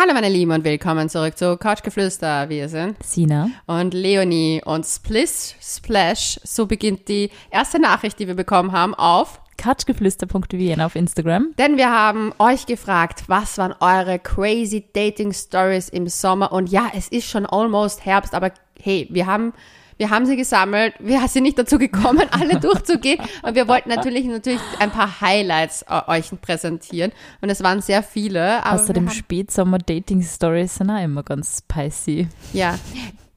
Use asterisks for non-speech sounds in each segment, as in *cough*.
Hallo meine Lieben und willkommen zurück zu Couchgeflüster. Wir sind Sina. und Leonie und Splish Splash. So beginnt die erste Nachricht, die wir bekommen haben auf. Couchgeflüster.wien auf Instagram. Denn wir haben euch gefragt, was waren eure crazy Dating Stories im Sommer? Und ja, es ist schon almost Herbst, aber hey, wir haben wir haben sie gesammelt. Wir sind nicht dazu gekommen, *laughs* alle durchzugehen. Und wir wollten natürlich, natürlich ein paar Highlights äh, euch präsentieren. Und es waren sehr viele. Außerdem Spätsommer-Dating-Stories sind auch immer ganz spicy. Ja.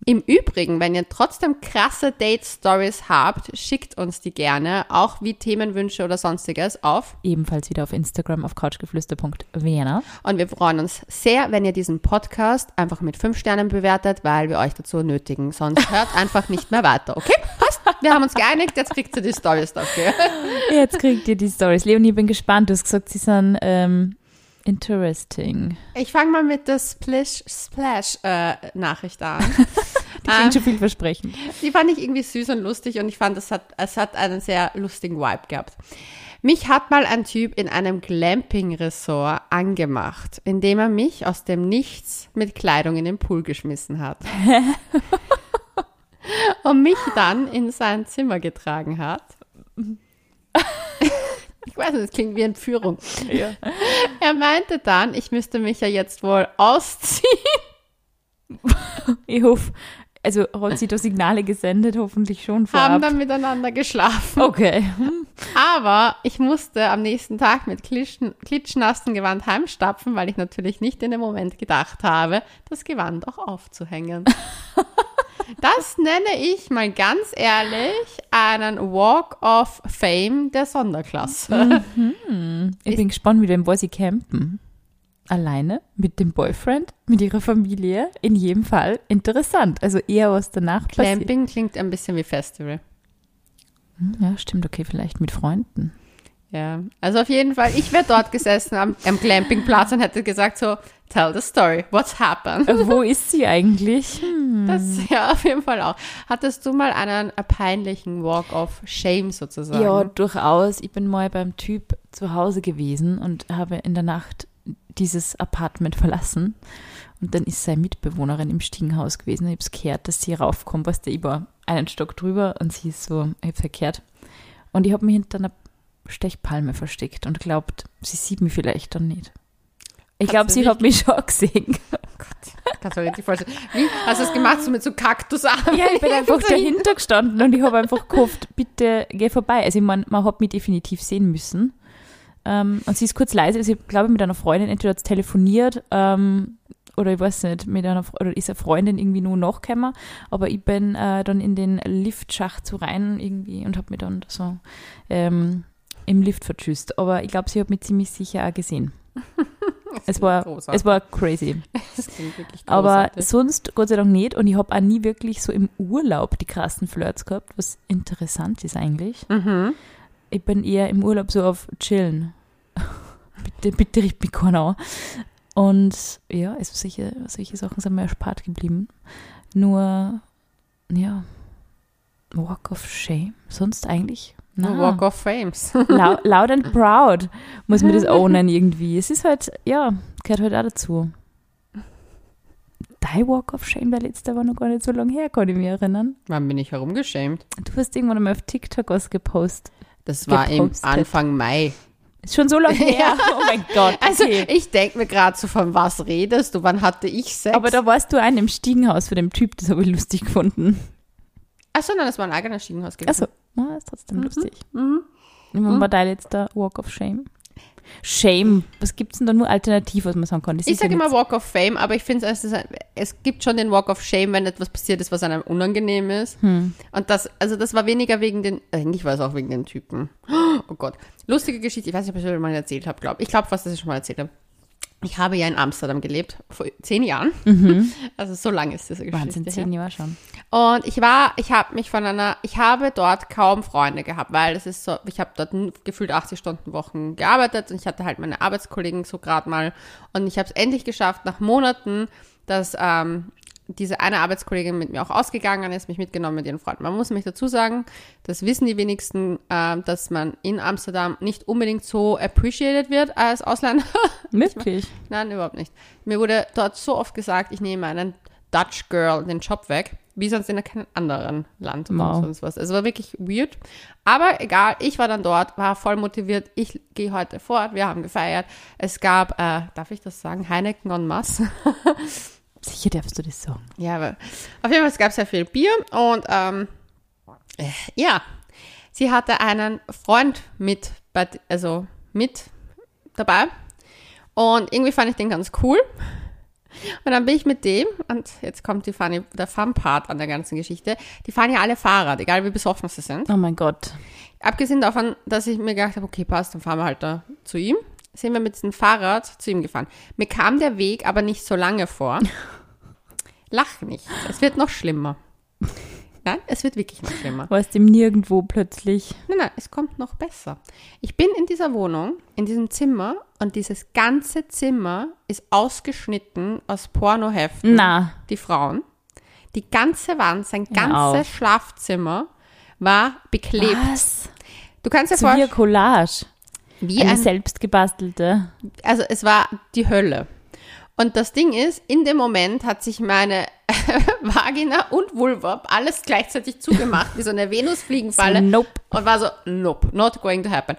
Im Übrigen, wenn ihr trotzdem krasse Date-Stories habt, schickt uns die gerne, auch wie Themenwünsche oder sonstiges auf. Ebenfalls wieder auf Instagram auf couchgeflüster.wiener. Und wir freuen uns sehr, wenn ihr diesen Podcast einfach mit fünf Sternen bewertet, weil wir euch dazu nötigen. Sonst hört *laughs* einfach nicht mehr weiter, okay? Passt. Wir haben uns geeinigt, jetzt kriegt ihr die Stories dafür. Jetzt kriegt ihr die Stories. Leonie, ich bin gespannt. Du hast gesagt, sie sind ähm, interesting. Ich fange mal mit der Splish Splash äh, an. *laughs* Die klingt schon vielversprechend. Die fand ich irgendwie süß und lustig und ich fand, es hat, es hat einen sehr lustigen Vibe gehabt. Mich hat mal ein Typ in einem Glamping-Resort angemacht, indem er mich aus dem Nichts mit Kleidung in den Pool geschmissen hat. *laughs* und mich dann in sein Zimmer getragen hat. *laughs* Ich weiß nicht, das klingt wie Entführung. *laughs* Er meinte dann, ich müsste mich ja jetzt wohl ausziehen. *laughs* Ich hoffe, also hat sie da Signale gesendet, hoffentlich schon vorab. haben dann miteinander geschlafen. okay. Aber ich musste am nächsten Tag mit klitschen, klitschnassen Gewand heimstapfen, weil ich natürlich nicht in dem Moment gedacht habe, das Gewand auch aufzuhängen. *laughs* Das nenne ich mal ganz ehrlich einen Walk of Fame der Sonderklasse. Ich bin gespannt, mit wem war sie campen. Alleine? Mit dem Boyfriend? Mit ihrer Familie? In jedem Fall interessant. Also eher was danach passiert. Camping klingt ein bisschen wie Festival. Hm, Ja, stimmt. Okay, vielleicht mit Freunden. Ja, also auf jeden Fall, ich wäre dort gesessen am, am Glampingplatz und hätte gesagt so, tell the story, what's happened? Äh, Wo ist sie eigentlich? *laughs* Hm. Das ja, auf jeden Fall auch. Hattest du mal einen äh, peinlichen Walk of Shame sozusagen? Ja, durchaus. Ich bin mal beim Typ zu Hause gewesen und habe in der Nacht dieses Apartment verlassen. Und dann ist seine Mitbewohnerin im Stiegenhaus gewesen. Ich habe es gehört, dass sie raufkommt, was der über einen Stock drüber und sie ist so, ich habe verkehrt. Und ich habe mich hinter einer Stechpalme versteckt und glaubt, sie sieht mich vielleicht dann nicht. Ich glaube, sie hat mich schon gesehen. Kannst du richtig vorstellen. Wie? Hast du das gemacht, so mit so Kaktusarmen? Ja, ich bin einfach *laughs* dahinter gestanden und ich habe einfach gehofft, bitte geh vorbei. Also ich meine, man hat mich definitiv sehen müssen. Ähm, und sie ist kurz leise, also ich glaube mit einer Freundin, entweder hat telefoniert ähm, oder ich weiß nicht, mit einer oder ist eine Freundin irgendwie nur nachgekommen, aber ich bin äh, dann in den Liftschacht so rein irgendwie und habe mich dann so ähm, im Lift vertschüsst. Aber ich glaube, sie hat mich ziemlich sicher auch gesehen. *laughs* Es war, großartig. es war crazy. *laughs* Aber großartig. sonst Gott sei Dank nicht. Und ich habe auch nie wirklich so im Urlaub die krassen Flirts gehabt, was interessant ist eigentlich. Mhm. Ich bin eher im Urlaub so auf Chillen. *laughs* bitte, bitte riecht mich keiner an. Und ja, also solche, solche Sachen sind mir erspart geblieben. Nur, ja, Walk of Shame. Sonst eigentlich? No Na, Walk of Fames. *laughs* Lau loud and proud muss man das ownen irgendwie. Es ist halt, ja, gehört halt auch dazu. Dein Walk of Shame, der letzte war noch gar nicht so lange her, kann ich mich erinnern. Wann bin ich herumgeschämt? Du hast irgendwann einmal auf TikTok was gepostet. Das war im Gepostet. Anfang Mai. Ist schon so lange *laughs* her. Oh mein Gott. Also okay. ich denke mir gerade so, von was redest du? Wann hatte ich Sex? Aber da warst du ein im Stiegenhaus für den Typ, das habe ich lustig gefunden. Achso, nein, das war ein eigener Stiegenhaus gewesen. Also, ja, ist trotzdem lustig. Mhm. Wann war dein letzter Walk of Shame? Shame. Was gibt es denn da nur alternativ, was man sagen kann? Das Ich ist ja sage immer Walk of Fame, aber ich finde es, es gibt schon den Walk of Shame, wenn etwas passiert ist, was einem unangenehm ist. Hm. Und das, also das war weniger wegen den, eigentlich war es auch wegen den Typen. Oh Gott. Lustige Geschichte, ich weiß nicht, ob ich das schon mal erzählt habe, glaube ich. Ich glaube fast, dass ich schon mal erzählt habe. Ich habe ja in Amsterdam gelebt, vor zehn Jahren. *laughs* Also so lange ist diese Geschichte. Mhm. Wahnsinn, zehn Jahre schon. Und ich war, ich habe mich von einer, ich habe dort kaum Freunde gehabt, weil das ist so, ich habe dort gefühlt 80 Stunden Wochen gearbeitet und ich hatte halt meine Arbeitskollegen so gerade mal und ich habe es endlich geschafft, nach Monaten, dass ähm, diese eine Arbeitskollegin mit mir auch ausgegangen ist, mich mitgenommen mit ihren Freunden. Man muss mich dazu sagen, das wissen die wenigsten, äh, dass man in Amsterdam nicht unbedingt so appreciated wird als Ausländer. *laughs* Wirklich? Nein, überhaupt nicht. Mir wurde dort so oft gesagt, ich nehme einen Dutch Girl den Job weg, wie sonst in keinem anderen Land Wow. oder sonst was. Also war wirklich weird. Aber egal, ich war dann dort, war voll motiviert. Ich gehe heute fort, wir haben gefeiert. Es gab, äh, darf ich das sagen, Heineken en masse. *laughs* Sicher darfst du das sagen. Ja, aber auf jeden Fall, es gab sehr viel Bier und ähm, äh, ja, sie hatte einen Freund mit, also mit dabei und irgendwie fand ich den ganz cool. Und dann bin ich mit dem, und jetzt kommt die funny, der Fun-Part an der ganzen Geschichte, die fahren ja alle Fahrrad, egal wie besoffen sie sind. Oh mein Gott. Abgesehen davon, dass ich mir gedacht habe, okay, passt, dann fahren wir halt da zu ihm, sind wir mit diesem Fahrrad zu ihm gefahren. Mir kam der Weg aber nicht so lange vor. *laughs* Lach nicht, es wird noch schlimmer. Nein, es wird wirklich noch schlimmer. Warst im Nirgendwo plötzlich. Nein, nein, es kommt noch besser. Ich bin in dieser Wohnung, in diesem Zimmer und dieses ganze Zimmer ist ausgeschnitten aus Pornoheften. Na. Die Frauen. Die ganze Wand, sein ganzes. Schlafzimmer war beklebt. Was? Du kannst dir vorstellen, Collage. Wie Eine ein selbstgebastelte. also es war die Hölle. Und das Ding ist, in dem Moment hat sich meine *laughs* Vagina und Vulva alles gleichzeitig zugemacht, wie so eine Venusfliegenfalle. So, nope. Und war so, nope, not going to happen.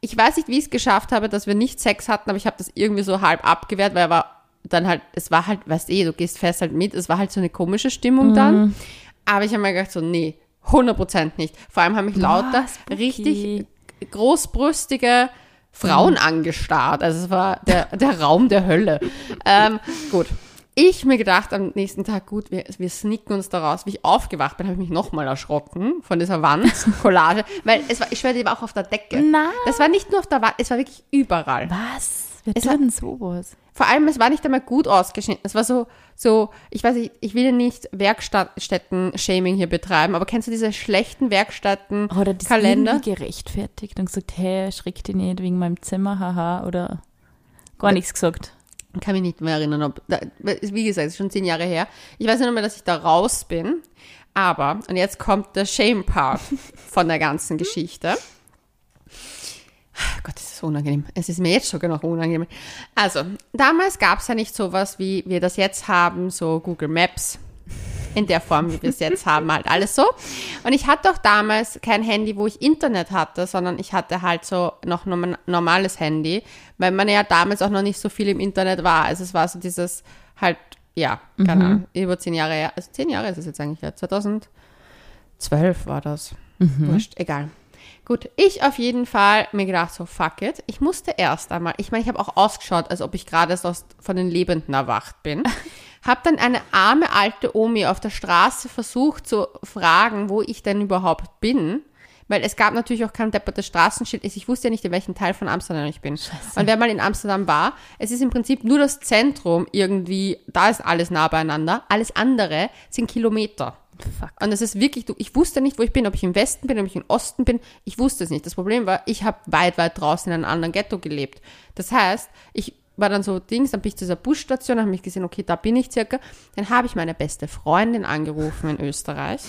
Ich weiß nicht, wie ich es geschafft habe, dass wir nicht Sex hatten, aber ich habe das irgendwie so halb abgewehrt, weil er war dann halt, es war halt, weißt eh, du gehst fest halt mit, es war halt so eine komische Stimmung dann. Aber ich habe mir gedacht so, nee, 100% nicht. Vor allem haben mich lauter richtig großbrüstige Frauen angestarrt. Also es war der, der Raum der Hölle. Ähm, gut. Ich mir gedacht am nächsten Tag, gut, wir, wir sneaken uns da raus. Wie ich aufgewacht bin, habe ich mich nochmal erschrocken von dieser Wand-Collage. *laughs* weil es war, ich schwöre, die war auch auf der Decke. Nein. Das war nicht nur auf der Wand, es war wirklich überall. Was? Wer Es denn sowas? Vor allem, es war nicht einmal gut ausgeschnitten. Es war so, so, ich weiß nicht, ich will ja nicht Werkstätten-Shaming hier betreiben, aber kennst du diese schlechten Werkstätten-Kalender? Oder das irgendwie gerechtfertigt und gesagt, hey, schreck dich nicht wegen meinem Zimmer, haha, oder gar nichts gesagt. kann mich nicht mehr erinnern, ob, da, wie gesagt, es ist schon zehn Jahre her. Ich weiß nur mehr, dass ich da raus bin. Aber, und jetzt kommt der Shame-Part *laughs* von der ganzen Geschichte. Gott, das ist unangenehm. Es ist mir jetzt sogar noch unangenehm. Also, damals gab es ja nicht sowas, wie wir das jetzt haben, so Google Maps. In der Form, wie wir es jetzt haben, halt alles so. Und ich hatte auch damals kein Handy, wo ich Internet hatte, sondern ich hatte halt so noch norm- normales Handy, weil man ja damals auch noch nicht so viel im Internet war. Also es war so dieses halt, ja, keine Ahnung, über zehn Jahre her. Also zehn Jahre ist es jetzt eigentlich ja. 2012 war das. Wurscht, egal. Gut, ich auf jeden Fall mir gedacht, so fuck it. Ich musste erst einmal, ich meine, ich habe auch ausgeschaut, als ob ich gerade von den Lebenden erwacht bin. *laughs* Hab dann eine arme alte Omi auf der Straße versucht zu fragen, wo ich denn überhaupt bin. Weil es gab natürlich auch kein deppertes Straßenschild. Ich wusste ja nicht, in welchem Teil von Amsterdam ich bin. Und wer mal in Amsterdam war, es ist im Prinzip nur das Zentrum irgendwie, da ist alles nah beieinander. Alles andere sind Kilometer. Fuck. Und es ist wirklich, du, ich wusste nicht, wo ich bin, ob ich im Westen bin, ob ich im Osten bin. Ich wusste es nicht. Das Problem war, ich habe weit, weit draußen in einem anderen Ghetto gelebt. Das heißt, ich war dann so Dings, dann bin ich zu dieser Busstation, habe mich gesehen, okay, da bin ich circa. Dann habe ich meine beste Freundin angerufen in Österreich,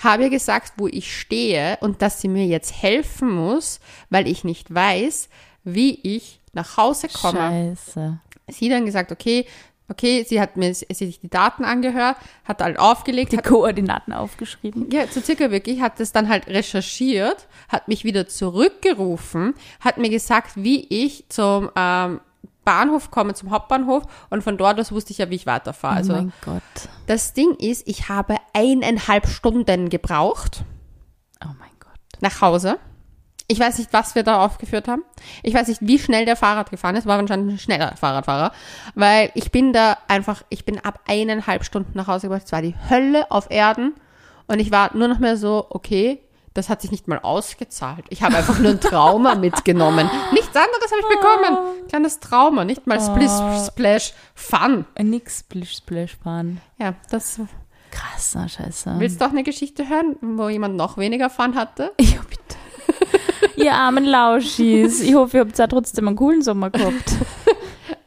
habe ihr gesagt, wo ich stehe und dass sie mir jetzt helfen muss, weil ich nicht weiß, wie ich nach Hause komme Scheiße. sie dann gesagt, okay, okay, sie hat mir sie hat sich die Daten angehört, hat halt aufgelegt, Die hat, Koordinaten aufgeschrieben. ja, so circa wirklich, hat das dann halt recherchiert, hat mich wieder zurückgerufen, hat mir gesagt, wie ich zum ähm, Bahnhof komme, zum Hauptbahnhof und von dort aus wusste ich ja, wie ich weiterfahre. oh Also mein Gott. das Ding ist, ich habe eineinhalb Stunden gebraucht Oh mein Gott. nach Hause. Ich weiß nicht, was wir da aufgeführt haben. Ich weiß nicht, wie schnell der Fahrrad gefahren ist. War anscheinend ein schneller Fahrradfahrer. Weil ich bin da einfach, ich bin ab eineinhalb Stunden nach Hause gebracht. Es war die Hölle auf Erden. Und ich war nur noch mehr so, okay, das hat sich nicht mal ausgezahlt. Ich habe einfach nur ein Trauma *laughs* mitgenommen. Nichts anderes habe ich bekommen. Kleines Trauma, nicht mal Splish, Splash, Fun. Nix Splish Splash fahren. Ja, das. Krass, ah, scheiße. Willst du auch eine Geschichte hören, wo jemand noch weniger Fun hatte? *laughs* Ja, bitte. *laughs* Ihr armen Lauschis. Ich hoffe, ihr habt auch trotzdem einen coolen Sommer gehabt. *laughs*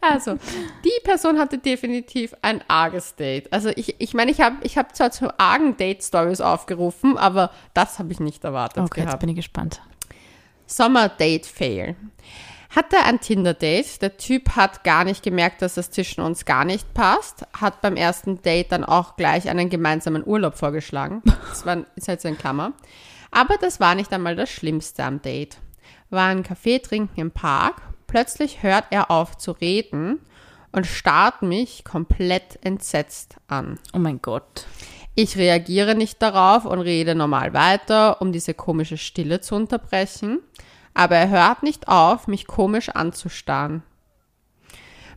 Also, die Person hatte definitiv ein arges Date. Also ich ich, meine, ich habe ich hab zwar zu argen Date-Stories aufgerufen, aber das habe ich nicht erwartet Okay, jetzt gehabt. bin ich gespannt. Sommer-Date-Fail. Hatte ein Tinder-Date. Der Typ hat gar nicht gemerkt, dass es zwischen uns gar nicht passt. Hat beim ersten Date dann auch gleich einen gemeinsamen Urlaub vorgeschlagen. *laughs* Das war, ist halt so in Klammer. Aber das war nicht einmal das Schlimmste am Date. War ein Kaffee trinken im Park. Plötzlich hört er auf zu reden und starrt mich komplett entsetzt an. Oh mein Gott. Ich reagiere nicht darauf und rede normal weiter, um diese komische Stille zu unterbrechen. Aber er hört nicht auf, mich komisch anzustarren.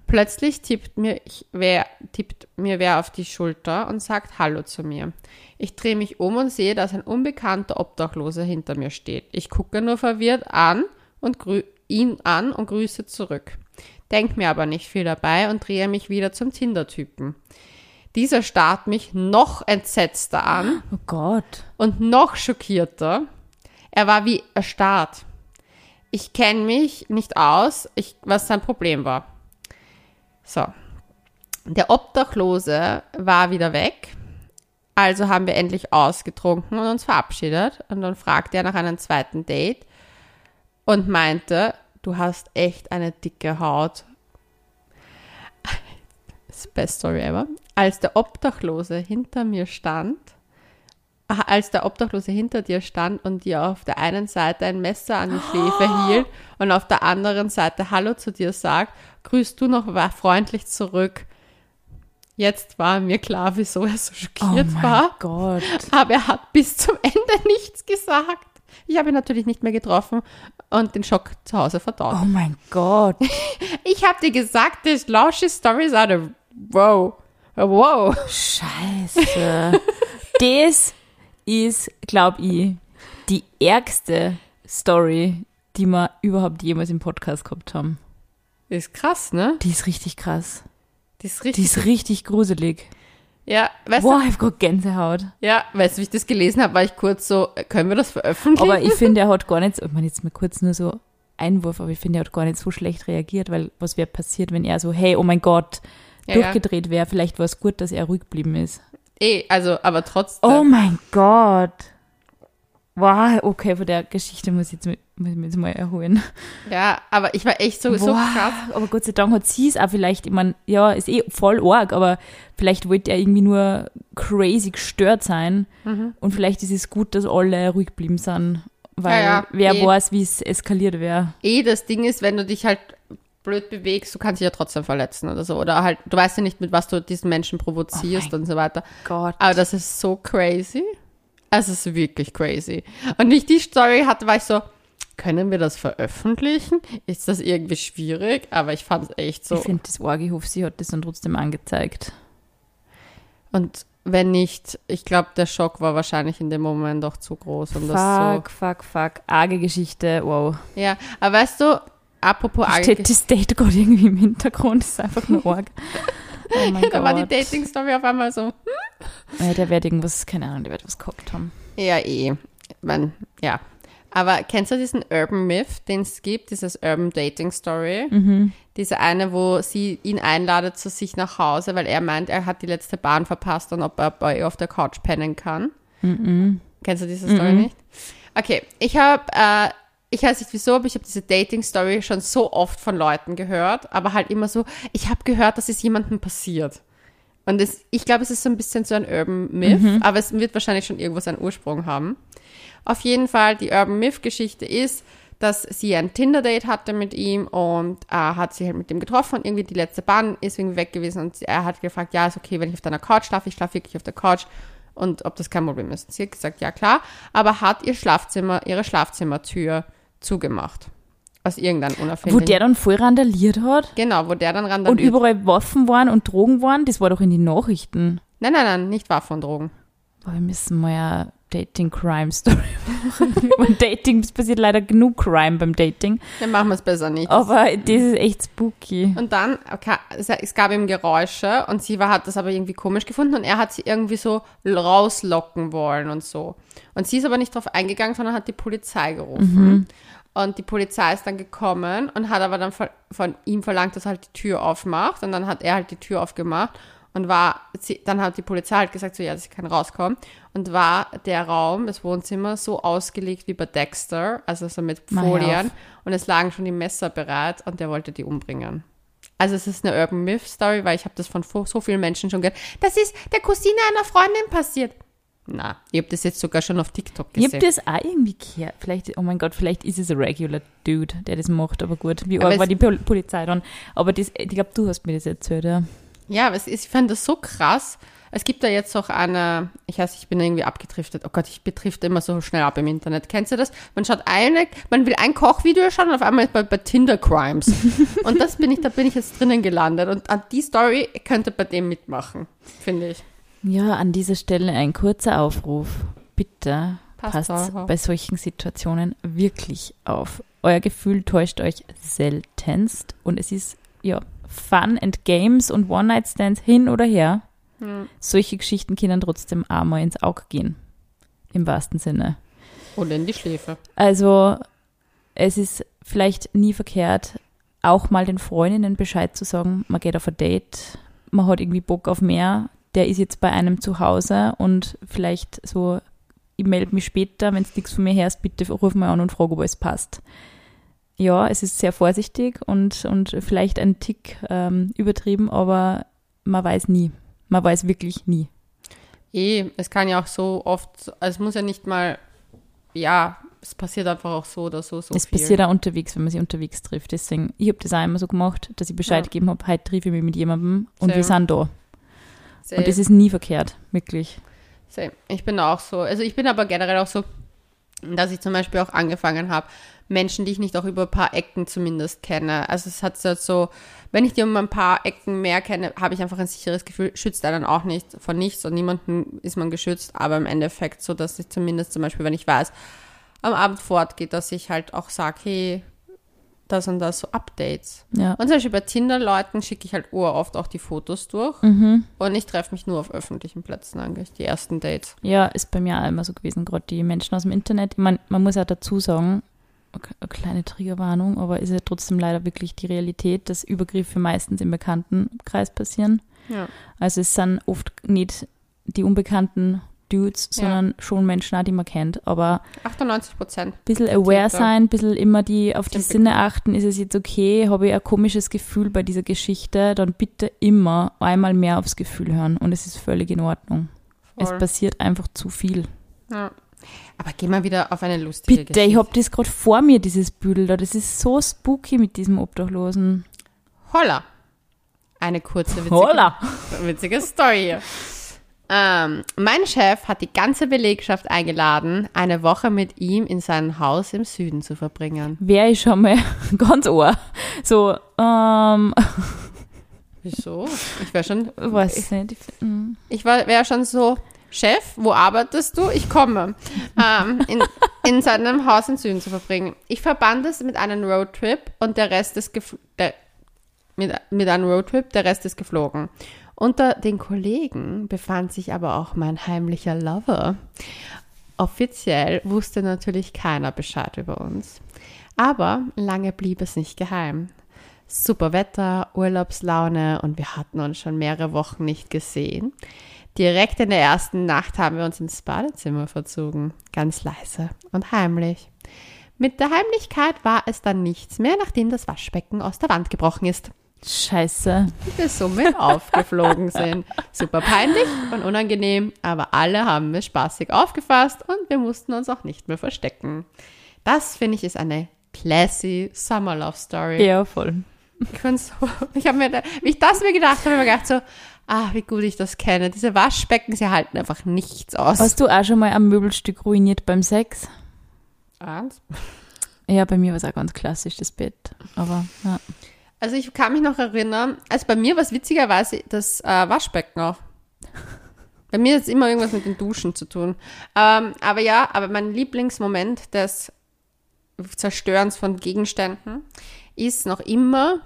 Plötzlich tippt mir, wer, tippt mir wer auf die Schulter und sagt Hallo zu mir. Ich drehe mich um und sehe, dass ein unbekannter Obdachloser hinter mir steht. Ich gucke nur verwirrt an und ihn an und grüße zurück. Denk mir aber nicht viel dabei und drehe mich wieder zum Tinder-Typen. Dieser starrt mich noch entsetzter an Oh Gott. und noch schockierter. Er war wie erstarrt. Ich kenne mich nicht aus, ich, was sein Problem war. So. Der Obdachlose war wieder weg. Also haben wir endlich ausgetrunken und uns verabschiedet. Und dann fragte er nach einem zweiten Date und meinte, du hast echt eine dicke Haut. *laughs* Best Story ever. Als der Obdachlose hinter mir stand, als der Obdachlose hinter dir stand und dir auf der einen Seite ein Messer an die Schläfe hielt und auf der anderen Seite Hallo zu dir sagt, grüßt du noch freundlich zurück. Jetzt war mir klar, wieso er so Oh schockiert mein war. Gott. Aber er hat bis zum Ende *laughs* nichts gesagt. Ich habe ihn natürlich nicht mehr getroffen und den Schock zu Hause verdaut. Oh mein Gott. *laughs* Ich habe dir gesagt, das lausche Stories out of wow. Wow. Scheiße. *laughs* das ist, glaube ich, die ärgste Story, die wir überhaupt jemals im Podcast gehabt haben. Ist krass, ne? Die ist richtig krass. Die ist Die richtig. ist richtig gruselig. ja, weißt Boah, ich hab Gänsehaut. du, ja, weißt du, wie ich das gelesen habe, war ich kurz so, können wir das veröffentlichen? Aber ich finde, er *laughs* hat gar nicht, ich meine jetzt mal kurz nur so Einwurf, aber ich finde, er hat gar nicht so schlecht reagiert, weil was wäre passiert, wenn er so, hey, oh mein Gott, ja. durchgedreht wäre? Vielleicht war es gut, dass er ruhig geblieben ist. Eh, also, aber trotzdem. Oh mein Gott. Wow, okay, von der Geschichte muss ich jetzt, mit- muss ich mich jetzt mal erholen. Ja, aber ich war echt so, so Boah, krass. Aber Gott sei Dank hat sie es auch vielleicht, ich meine, ja, ist eh voll arg, aber vielleicht wollte er irgendwie nur crazy gestört sein. Mhm. Und vielleicht ist es gut, dass alle ruhig geblieben sind, weil Ja, ja, wer eh. weiß, wie es eskaliert wäre. Eh, das Ding ist, wenn du dich halt blöd bewegst, du kannst dich ja trotzdem verletzen oder so. Oder halt, du weißt ja nicht, mit was du diesen Menschen provozierst Oh und so weiter. Gott. Aber das ist so crazy. Es ist wirklich crazy. Und wie ich die Story hatte, war ich so, können wir das veröffentlichen? Ist das irgendwie schwierig? Aber ich fand es echt so. Ich finde das hoffe, sie hat das dann trotzdem angezeigt. Und wenn nicht, ich glaube, der Schock war wahrscheinlich in dem Moment doch zu groß, um das Fuck, fuck, fuck. Arge Geschichte, wow. so. Ja, aber weißt du, apropos Da arge steht das Date gerade irgendwie im Hintergrund, das ist einfach nur arg. *laughs* Oh mein da war die Gott. Dating-Story auf einmal so. Ja, der wird irgendwas, keine Ahnung, der wird was gehabt haben. Ja, eh. Man, ja. Aber kennst du diesen Urban Myth, den es gibt, dieses Urban Dating Story? Mhm. Diese eine, wo sie ihn einladet zu sich nach Hause, weil er meint, er hat die letzte Bahn verpasst und ob er bei ihr auf der Couch pennen kann. Mhm. Kennst du diese Story nicht? Okay, ich habe, äh, ich weiß nicht wieso, aber ich habe diese Dating-Story schon so oft von Leuten gehört, aber halt immer so, ich habe gehört, dass es jemandem passiert. Und es, ich glaube, es ist so ein bisschen so ein Urban Myth, aber es wird wahrscheinlich schon irgendwo seinen Ursprung haben. Auf jeden Fall, die Urban Myth-Geschichte ist, dass sie ein Tinder-Date hatte mit ihm und äh, hat sich halt mit ihm getroffen und irgendwie die letzte Bahn ist irgendwie weg gewesen und er hat gefragt, ja, ist okay, wenn ich auf deiner Couch schlafe, ich schlafe wirklich auf der Couch und ob das kein Problem ist. Sie hat gesagt, ja klar, aber hat ihr Schlafzimmer, ihre Schlafzimmertür zugemacht. Aus irgendeinem Wo unerfindlichen. der dann voll randaliert hat genau, wo der dann ran und überall Waffen waren und Drogen waren, das war doch in den Nachrichten. Nein, nein, nein, nicht Waffen und Drogen. Boah, wir müssen mal eine Dating-Crime-Story *laughs* machen. und Dating, es passiert leider genug Crime beim Dating. Dann machen wir es besser nicht. Aber das ist echt spooky. Und dann, okay, es, gab ihm Geräusche und sie war, hat das aber irgendwie komisch gefunden und er hat sie irgendwie so rauslocken wollen und so. Und sie ist aber nicht drauf eingegangen, sondern hat die Polizei gerufen. Und die Polizei ist dann gekommen und hat aber dann von, ihm verlangt, dass er halt die Tür aufmacht. Und dann hat er halt die Tür aufgemacht und war, sie- dann hat die Polizei halt gesagt, so ja, sie kann rauskommen. Und war der Raum, das Wohnzimmer, so ausgelegt wie bei Dexter, also so mit Folien. Und es lagen schon die Messer bereit und der wollte die umbringen. Also es ist eine Urban Myth Story, weil ich habe das von vo- so vielen Menschen schon gehört. Das ist der Cousine einer Freundin passiert. Na, ich habe das jetzt sogar schon auf TikTok Ich gesehen. habe das auch irgendwie gehört. Vielleicht, oh mein Gott, vielleicht ist es ein regular Dude, der das macht, aber gut. Wie Aber arg war die Pol Polizei dann? Aber das, ich glaube, du hast mir das erzählt, ja. Ja, aber es ist, ich fand das so krass. Es gibt da jetzt auch eine, ich weiß, ich bin irgendwie abgedriftet. Oh Gott, ich betrifte immer so schnell ab im Internet. Kennst du das? Man schaut eine, man will ein Kochvideo schauen und auf einmal ist bei, bei Tinder Crimes. *laughs* und das bin ich, da bin ich jetzt drinnen gelandet. Und an die Story könnte bei dem mitmachen, finde ich. Ja, an dieser Stelle ein kurzer Aufruf. Bitte Passt passt bei solchen Situationen wirklich auf. Euer Gefühl täuscht euch seltenst und es ist ja Fun and Games und One-Night-Stands hin oder her. Solche Geschichten können trotzdem auch mal ins Auge gehen. Im wahrsten Sinne. Oder in die Schläfe. Also es ist vielleicht nie verkehrt, auch mal den Freundinnen Bescheid zu sagen, man geht auf ein Date, man hat irgendwie Bock auf mehr, der ist jetzt bei einem zu Hause und vielleicht so, ich melde mich später, wenn es nichts von mir hörst, bitte ruf mal an und frage, ob alles passt. Ja, es ist sehr vorsichtig und, und vielleicht ein Tick ähm, übertrieben, aber man weiß nie. Man weiß wirklich nie. Eh, es kann ja auch so oft, also es muss ja nicht mal, ja, es passiert einfach auch so oder so, so es viel. passiert auch unterwegs, wenn man sich unterwegs trifft. Deswegen, ich habe das auch immer so gemacht, dass ich Bescheid Ja. gegeben habe, heute treffe ich mich mit jemandem und wir Same. sind da. Same. Und das ist nie verkehrt, wirklich. Same. Ich bin auch so. Also ich bin aber generell auch so, dass ich zum Beispiel auch angefangen habe, Menschen, die ich nicht auch über ein paar Ecken zumindest kenne. Also es hat so- so, wenn ich die um ein paar Ecken mehr kenne, habe ich einfach ein sicheres Gefühl, schützt einen auch nicht von nichts und niemanden ist man geschützt, aber im Endeffekt so, dass ich zumindest zum Beispiel, wenn ich weiß, am Abend fortgeht, dass ich halt auch sage, hey, das und das, so Updates. Ja. Und zum Beispiel bei Tinder-Leuten schicke ich halt oft auch die Fotos durch Mhm. und ich treffe mich nur auf öffentlichen Plätzen eigentlich, die ersten Dates. Ja, ist bei mir auch immer so gewesen, gerade die Menschen aus dem Internet. Mein, man muss auch dazu sagen, okay, eine kleine Triggerwarnung, aber ist ja trotzdem leider wirklich die Realität, dass Übergriffe meistens im Bekanntenkreis passieren. Ja. Also es sind oft nicht die unbekannten Dudes, Ja. sondern schon Menschen, auch, die man kennt. Aber 98 Prozent. ein bisschen aware sein, ein bisschen immer die auf die Sinne achten, ist es jetzt okay, habe ich ein komisches Gefühl bei dieser Geschichte, dann bitte immer einmal mehr aufs Gefühl hören und es ist völlig in Ordnung. Es Voll. passiert einfach zu viel. Ja. Aber geh mal wieder auf eine lustige Bitte, ich habe das gerade vor mir, dieses Büdel da. Das ist so spooky mit diesem Obdachlosen. Holla. Eine kurze, witzige, Holla! witzige Story hier. Ähm, mein Chef hat die ganze Belegschaft eingeladen, eine Woche mit ihm in seinem Haus im Süden zu verbringen. Wäre ich schon mal *laughs* ganz ohr. So, ähm, Wieso? Ich wäre schon, weiß. Ich, ich wäre schon so, Chef, wo arbeitest du? Ich komme. ähm, in, in seinem Haus im Süden zu verbringen. Ich verband es mit einem Roadtrip und der Rest ist der, mit, mit einem Roadtrip, der Rest ist geflogen. Unter den Kollegen befand sich aber auch mein heimlicher Lover. Offiziell wusste natürlich keiner Bescheid über uns. Aber lange blieb es nicht geheim. Super Wetter, Urlaubslaune und wir hatten uns schon mehrere Wochen nicht gesehen. Direkt in der ersten Nacht haben wir uns ins Badezimmer verzogen, ganz leise und heimlich. Mit der Heimlichkeit war es dann nichts mehr, nachdem das Waschbecken aus der Wand gebrochen ist Scheiße. und wir somit *laughs* aufgeflogen sind. Super peinlich und unangenehm, aber alle haben es spaßig aufgefasst und wir mussten uns auch nicht mehr verstecken. Das finde ich ist eine classy Summer Love Story. Ja, voll. Ich, so, ich habe mir, da, wie ich das mir gedacht habe, habe ich mir gedacht so, ah, wie gut ich das kenne. Diese Waschbecken, sie halten einfach nichts aus. Hast du auch schon mal ein Möbelstück ruiniert beim Sex? Ernst? Ja, bei mir war es auch ganz klassisch, das Bett. Aber ja. Also ich kann mich noch erinnern, also bei mir war es witzigerweise das äh, Waschbecken auch. *laughs* Bei mir ist immer irgendwas mit den Duschen zu tun. Ähm, aber ja, aber mein Lieblingsmoment des Zerstörens von Gegenständen ist noch immer,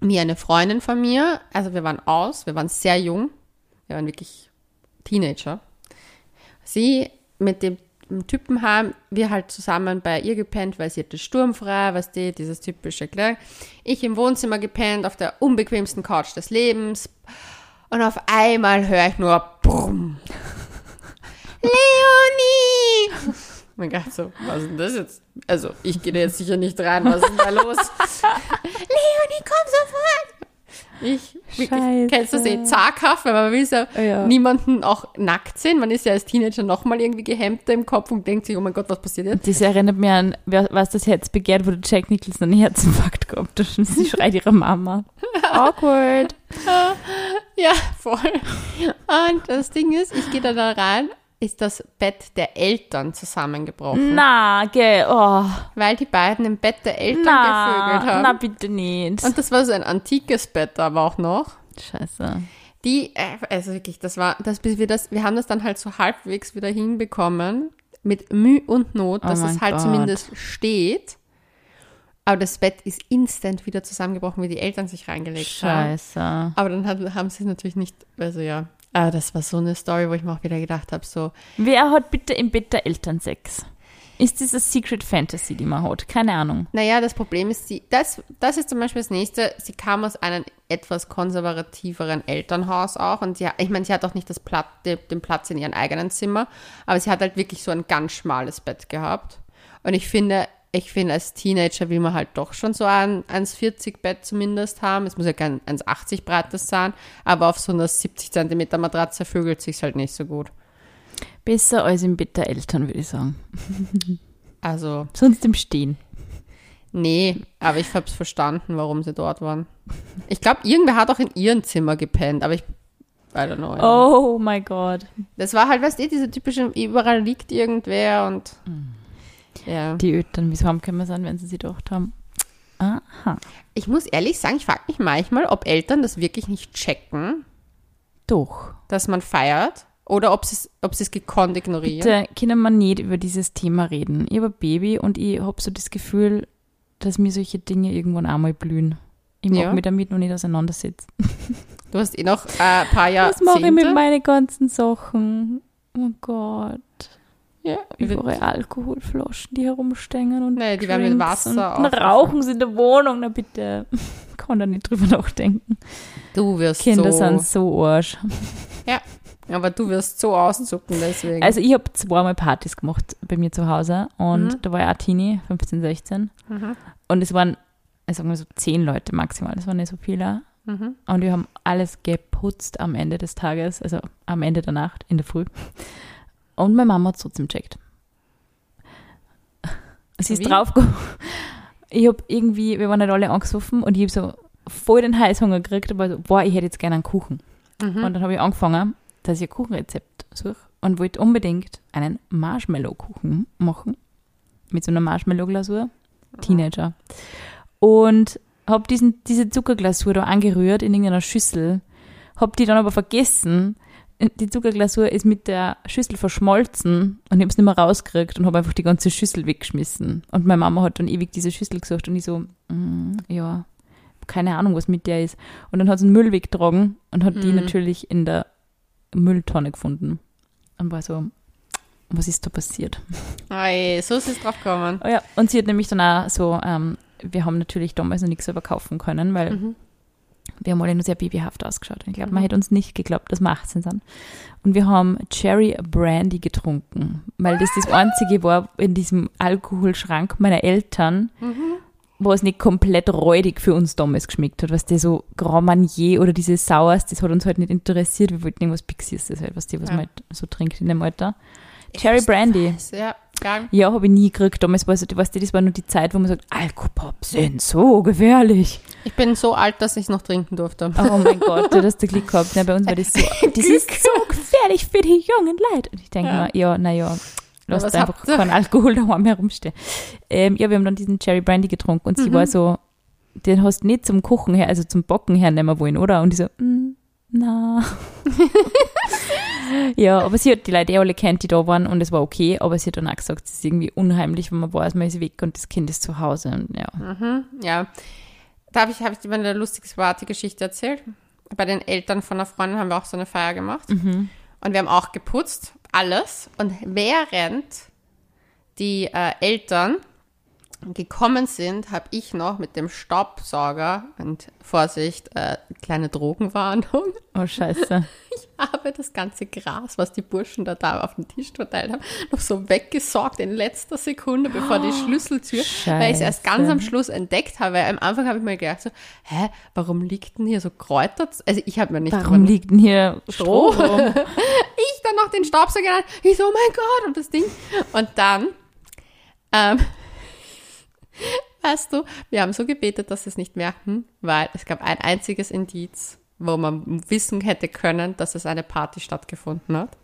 wie eine Freundin von mir, also wir waren aus, wir waren sehr jung, wir waren wirklich Teenager. Sie mit dem im Typenheim, wir halt zusammen bei ihr gepennt, weil sie hatte sturmfrei, was die, dieses typische, klar. Ich im Wohnzimmer gepennt, auf der unbequemsten Couch des Lebens. Und auf einmal höre ich nur Brumm. *laughs* Leonie! Mein Gott, so, was ist denn das jetzt? Also, ich gehe jetzt sicher nicht rein, was ist denn da los? *laughs* Leonie, komm sofort! Ich, wirklich, Scheiße. kennst du das eh zaghaft, weil man will ja, Ja. niemanden auch nackt sehen. Man ist ja als Teenager nochmal irgendwie gehemmter im Kopf und denkt sich, oh mein Gott, was passiert jetzt? Das erinnert mich an, was das Herz begehrt, wo der Jack Nicholson einen Herzinfarkt hat. Sie schreit ihre Mama. *laughs* Awkward. Ja, voll. Und das Ding ist, ich gehe da, da rein, ist das Bett der Eltern zusammengebrochen. Na, gell, oh. Weil die beiden im Bett der Eltern Na, gevögelt haben. na bitte nicht. Und das war so ein antikes Bett aber auch noch. Scheiße. Die, äh, also wirklich, das war, das, bis wir das, wir haben das dann halt so halbwegs wieder hinbekommen, mit Mühe und Not, Oh dass mein es halt Gott. zumindest steht. Aber das Bett ist instant wieder zusammengebrochen, wie die Eltern sich reingelegt haben. Scheiße. Aber dann hat, haben sie es natürlich nicht, also ja. Aber das war so eine Story, wo ich mir auch wieder gedacht habe, so, Wer hat bitte im Bett der Eltern Sex? Ist das eine Secret Fantasy, die man hat? Keine Ahnung. naja, das Problem ist, sie, das, das ist zum Beispiel das nächste, sie kam aus einem etwas konservativeren Elternhaus auch und sie, ich meine, sie hat auch nicht das Platz, den, den Platz in ihrem eigenen Zimmer, aber sie hat halt wirklich so ein ganz schmales Bett gehabt. Und ich finde, ich finde, als Teenager will man halt doch schon so ein 1,40 Bett zumindest haben. Es muss ja kein 1,80 breites sein, aber auf so einer 70 Zentimeter Matratze vögelt sich halt nicht so gut. Besser als im Bett der Eltern, würde ich sagen. Also, Sonst im Stehen. Nee, aber ich hab's verstanden, warum sie dort waren. Ich glaube, irgendwer hat auch in ihrem Zimmer gepennt, aber ich. I don't know. Oh mein Gott. Das war halt, weißt du, diese typische, überall liegt irgendwer und. Ja. Die Eltern, wieso haben können wir sein, wenn sie sie gedacht haben? Aha. Ich muss ehrlich sagen, ich frage mich manchmal, ob Eltern das wirklich nicht checken, Doch. dass man feiert, oder ob sie es ob sie es gekonnt ignorieren. Bitte können wir nicht über dieses Thema reden. Ich habe ein Baby und ich habe so das Gefühl, dass mir solche Dinge irgendwann einmal blühen. Ich mag Ja. mich damit noch nicht auseinandersetzen. Du hast eh noch äh, ein paar Jahre. Was mache ich mit meinen ganzen Sachen? Oh Gott. Ja, Überall Alkoholflaschen, die herumstehen und Nee, die werden mit Wasser und dann rauchen sie in der Wohnung. Na bitte. *laughs* Kann da nicht drüber nachdenken. du wirst Kinder so. sind so arsch. Aber du wirst so auszucken, deswegen. Also ich habe zweimal Partys gemacht bei mir zu Hause und Mhm. da war auch Teenie, 15, 16. Mhm. Und es waren, ich sag mal so zehn Leute maximal, das waren nicht so viele. Mhm. Und wir haben alles geputzt am Ende des Tages, also am Ende der Nacht, in der Früh. Und meine Mama hat es trotzdem checkt. Sie ist draufgekommen. Ich habe irgendwie, wir waren nicht alle angesoffen und ich habe so voll den Heißhunger gekriegt, aber so, boah, ich hätte jetzt gerne einen Kuchen. Mhm. Und dann habe ich angefangen, dass ich ein Kuchenrezept suche und wollte unbedingt einen Marshmallow-Kuchen machen. Mit so einer Marshmallow-Glasur. Teenager. Und habe diese Zuckerglasur da angerührt in irgendeiner Schüssel. Habe die dann aber vergessen. Die Zuckerglasur ist mit der Schüssel verschmolzen und ich habe es nicht mehr rausgekriegt und habe einfach die ganze Schüssel weggeschmissen. Und meine Mama hat dann ewig diese Schüssel gesucht und ich so, mm, ja, keine Ahnung, was mit der ist. Und dann hat sie einen Müll weggetragen und hat die Mhm. natürlich in der Mülltonne gefunden. Und war so, was ist da passiert? Ei, so ist es drauf gekommen. Oh ja, und sie hat nämlich dann auch so, ähm, wir haben natürlich damals noch nichts selber kaufen können, weil Mhm. Wir haben alle nur sehr babyhaft ausgeschaut. Und ich glaube, man hätte uns nicht geglaubt, dass wir 18 sind. Und wir haben Cherry Brandy getrunken, weil das das einzige war in diesem Alkoholschrank meiner Eltern, wo es nicht komplett räudig für uns damals geschmeckt hat. Was der so Grand Marnier oder diese Saus, das hat uns halt nicht interessiert. Wir wollten irgendwas Pixieres, halt, was die, was Ja. man halt so trinkt in dem Alter. Cherry Brandy. Ja, Ja, habe ich nie gekriegt. Damals war so, weißt du, das war nur die Zeit, wo man sagt, Alkopop sind so gefährlich. Ich bin so alt, dass ich es noch trinken durfte. Oh mein Gott, du hast Glück gehabt. Ja, bei uns war das so, *laughs* das ist so gefährlich für die jungen Leute. Und ich denke Ja. mir, ja, naja, lasst was einfach keinen Alkohol daheim herumstehen. Ähm, ja, wir haben dann diesen Cherry Brandy getrunken und sie Mhm. war so, den hast du nicht zum Kochen her, also zum Bocken hernehmen wollen, oder? Und ich so, mm, na. *laughs* ja, aber sie hat die Leute eh alle kennt, die da waren und es war okay, aber sie hat dann auch gesagt, es ist irgendwie unheimlich, wenn man weiß, man ist weg und das Kind ist zu Hause und ja. Mhm, ja. Da habe ich, hab ich dir mal eine lustige Party-Geschichte erzählt. Bei den Eltern von einer Freundin haben wir auch so eine Feier gemacht. Mhm. Und wir haben auch geputzt, alles. Und während die äh, Eltern gekommen sind, habe ich noch mit dem Staubsauger und Vorsicht, äh, kleine Drogenwarnung, *laughs* Oh, scheiße. habe das ganze Gras, was die Burschen da, da auf den Tisch verteilt haben, noch so weggesaugt in letzter Sekunde, bevor die Schlüsseltür, weil ich es erst ganz Scheiße. am Schluss entdeckt habe. Am Anfang habe ich mir gedacht so, hä, warum liegt denn hier so Kräuter? Also ich habe mir nicht Warum liegt denn hier Stroh Stroh? *laughs* ich dann noch den Staubsauger an. Ich so, oh mein Gott, und das Ding. Und dann, ähm, weißt du, wir haben so gebetet, dass sie es nicht merken, weil es gab ein einziges Indiz, wo man wissen hätte können, dass es eine Party stattgefunden hat.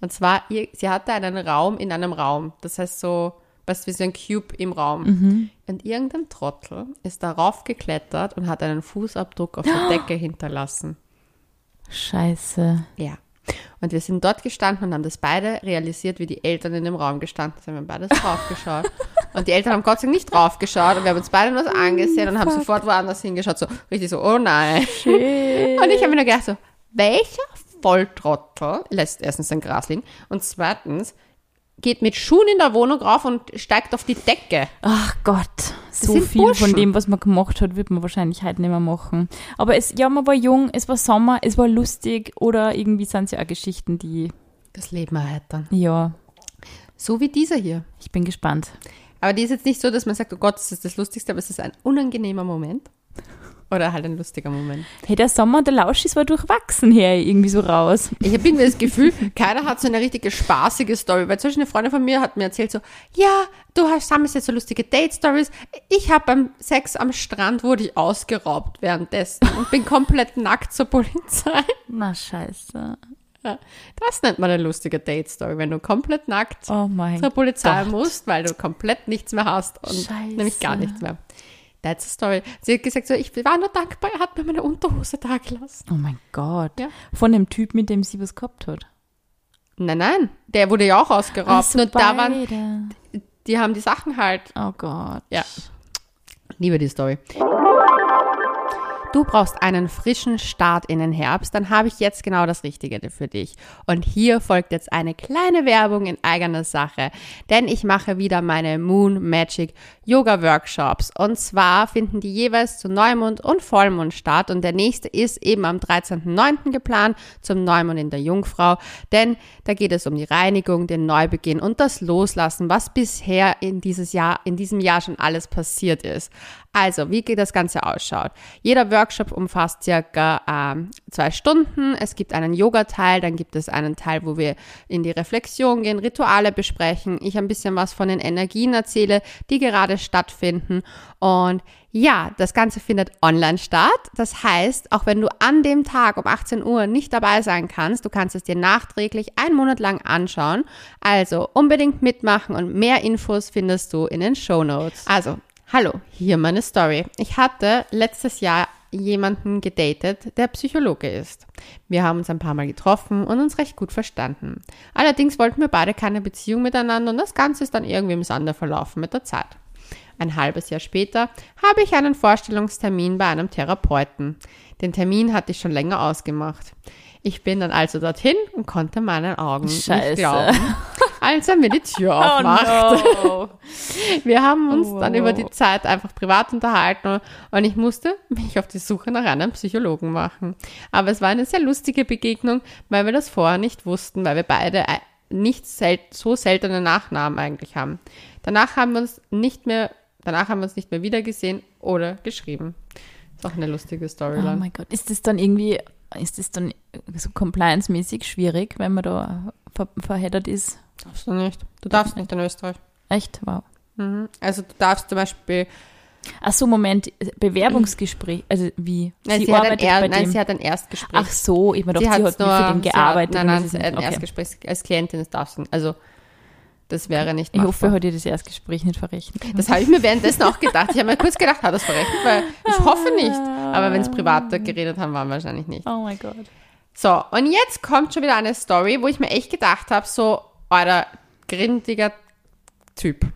Und zwar, sie hatte einen Raum in einem Raum. Das heißt so, weißt du, wie so ein Cube im Raum. Und irgendein Trottel ist darauf geklettert und hat einen Fußabdruck auf der *gasps* Decke hinterlassen. Scheiße. Ja. Und wir sind dort gestanden und haben das beide realisiert, wie die Eltern in dem Raum gestanden sind. Wir haben beides draufgeschaut. *laughs* Und die Eltern haben Gott sei Dank nicht draufgeschaut und wir haben uns beide nur so angesehen und haben sofort woanders hingeschaut. So richtig so, oh nein. Und ich habe mir nur gedacht so, welcher Volltrottel lässt erstens sein Gras liegen und zweitens geht mit Schuhen in der Wohnung rauf und steigt auf die Decke. Ach Gott, so viel Burschen. von dem, was man gemacht hat, wird man wahrscheinlich heute nicht mehr machen. Aber es, ja, man war jung, es war Sommer, es war lustig oder irgendwie sind es ja auch Geschichten, die, Das Leben erheitern. ja, So wie dieser hier. ich bin gespannt. Aber die ist jetzt nicht so, dass man sagt, oh Gott, das ist das Lustigste, aber es ist ein unangenehmer Moment. Oder halt ein lustiger Moment. Hey, der Sommer und der Lauschis war durchwachsen her, irgendwie so raus. Ich habe irgendwie das Gefühl, keiner hat so eine richtige spaßige Story. Weil zum Beispiel eine Freundin von mir hat mir erzählt so, ja, du hast sammelst jetzt so lustige Date-Stories. Ich habe beim Sex am Strand wurde ich ausgeraubt währenddessen und bin komplett nackt zur Polizei. Na, scheiße. Das nennt man eine lustige Date-Story, wenn du komplett nackt Oh zur Polizei Gott. musst, weil du komplett nichts mehr hast und Scheiße. nämlich gar nichts mehr. That's a story. Sie hat gesagt so, ich war nur dankbar, er hat mir meine Unterhose da gelassen. Oh mein Gott. Ja. Von dem Typ, mit dem sie was gehabt hat. Nein, nein, der wurde ja auch ausgeraubt. Ach so, nur da waren, die haben die Sachen halt Oh Gott. Ja. Liebe die Story. Du brauchst einen frischen Start in den Herbst, dann habe ich jetzt genau das Richtige für dich. Und hier folgt jetzt eine kleine Werbung in eigener Sache, denn ich mache wieder meine Moon Magic Yoga Workshops. Und zwar finden die jeweils zu Neumond und Vollmond statt und der nächste ist eben am 13.09. geplant zum Neumond in der Jungfrau, denn da geht es um die Reinigung, den Neubeginn und das Loslassen, was bisher in dieses Jahr, in diesem Jahr schon alles passiert ist. Also, wie geht das Ganze ausschaut? Jeder Workshop umfasst circa ähm, zwei Stunden. Es gibt einen Yoga-Teil, dann gibt es einen Teil, wo wir in die Reflexion gehen, Rituale besprechen, ich ein bisschen was von den Energien erzähle, die gerade stattfinden. Und ja, das Ganze findet online statt. Das heißt, auch wenn du an dem Tag um 18 Uhr nicht dabei sein kannst, du kannst es dir nachträglich einen Monat lang anschauen. Also unbedingt mitmachen und mehr Infos findest du in den Show Notes. Also, hallo, hier meine Story. Ich hatte letztes Jahr jemanden gedatet, der Psychologe ist. Wir haben uns ein paar Mal getroffen und uns recht gut verstanden. Allerdings wollten wir beide keine Beziehung miteinander und das Ganze ist dann irgendwie im Sande verlaufen mit der Zeit. Ein halbes Jahr später habe ich einen Vorstellungstermin bei einem Therapeuten. Den Termin hatte ich schon länger ausgemacht. Ich bin dann also dorthin und konnte meinen Augen Scheiße. nicht glauben, *laughs* als er mir die Tür aufmacht. Oh no. *laughs* Wir haben uns Oh, dann über die Zeit einfach privat unterhalten und ich musste mich auf die Suche nach einem Psychologen machen. Aber es war eine sehr lustige Begegnung, weil wir das vorher nicht wussten, weil wir beide nicht sel so seltene Nachnamen eigentlich haben. Danach haben wir uns nicht mehr, danach haben wir uns nicht mehr wiedergesehen oder geschrieben. Ist auch eine lustige Oh Storyline. mein Gott. Ist das dann irgendwie, ist das dann so compliance-mäßig schwierig, wenn man da ver verheddert ist? darfst du nicht. Du darfst nicht in Österreich. Echt? Wow. Mhm. Also du darfst zum Beispiel, Ach so, Moment, Bewerbungsgespräch, also wie? nein, sie, hat ein, arbeitet er bei nein, dem. sie hat ein Erstgespräch. Ach so, ich meine, sie sie, hat sie hat nur für den sie gearbeitet. Hat, nein, nein, ist ein nicht- okay. Erstgespräch als Klientin, das darfst du. Also, das wäre nicht Ich machbar. hoffe, er hat ihr das Erstgespräch nicht verrechnet. Das habe ich mir währenddessen auch gedacht. Ich habe mir kurz gedacht, hat das verrechnet? Weil ich hoffe nicht. Aber wenn es privater geredet haben, waren wahrscheinlich nicht. Oh mein Gott. So, und jetzt kommt schon wieder eine Story, wo ich mir echt gedacht habe, so, euer grindiger Typ.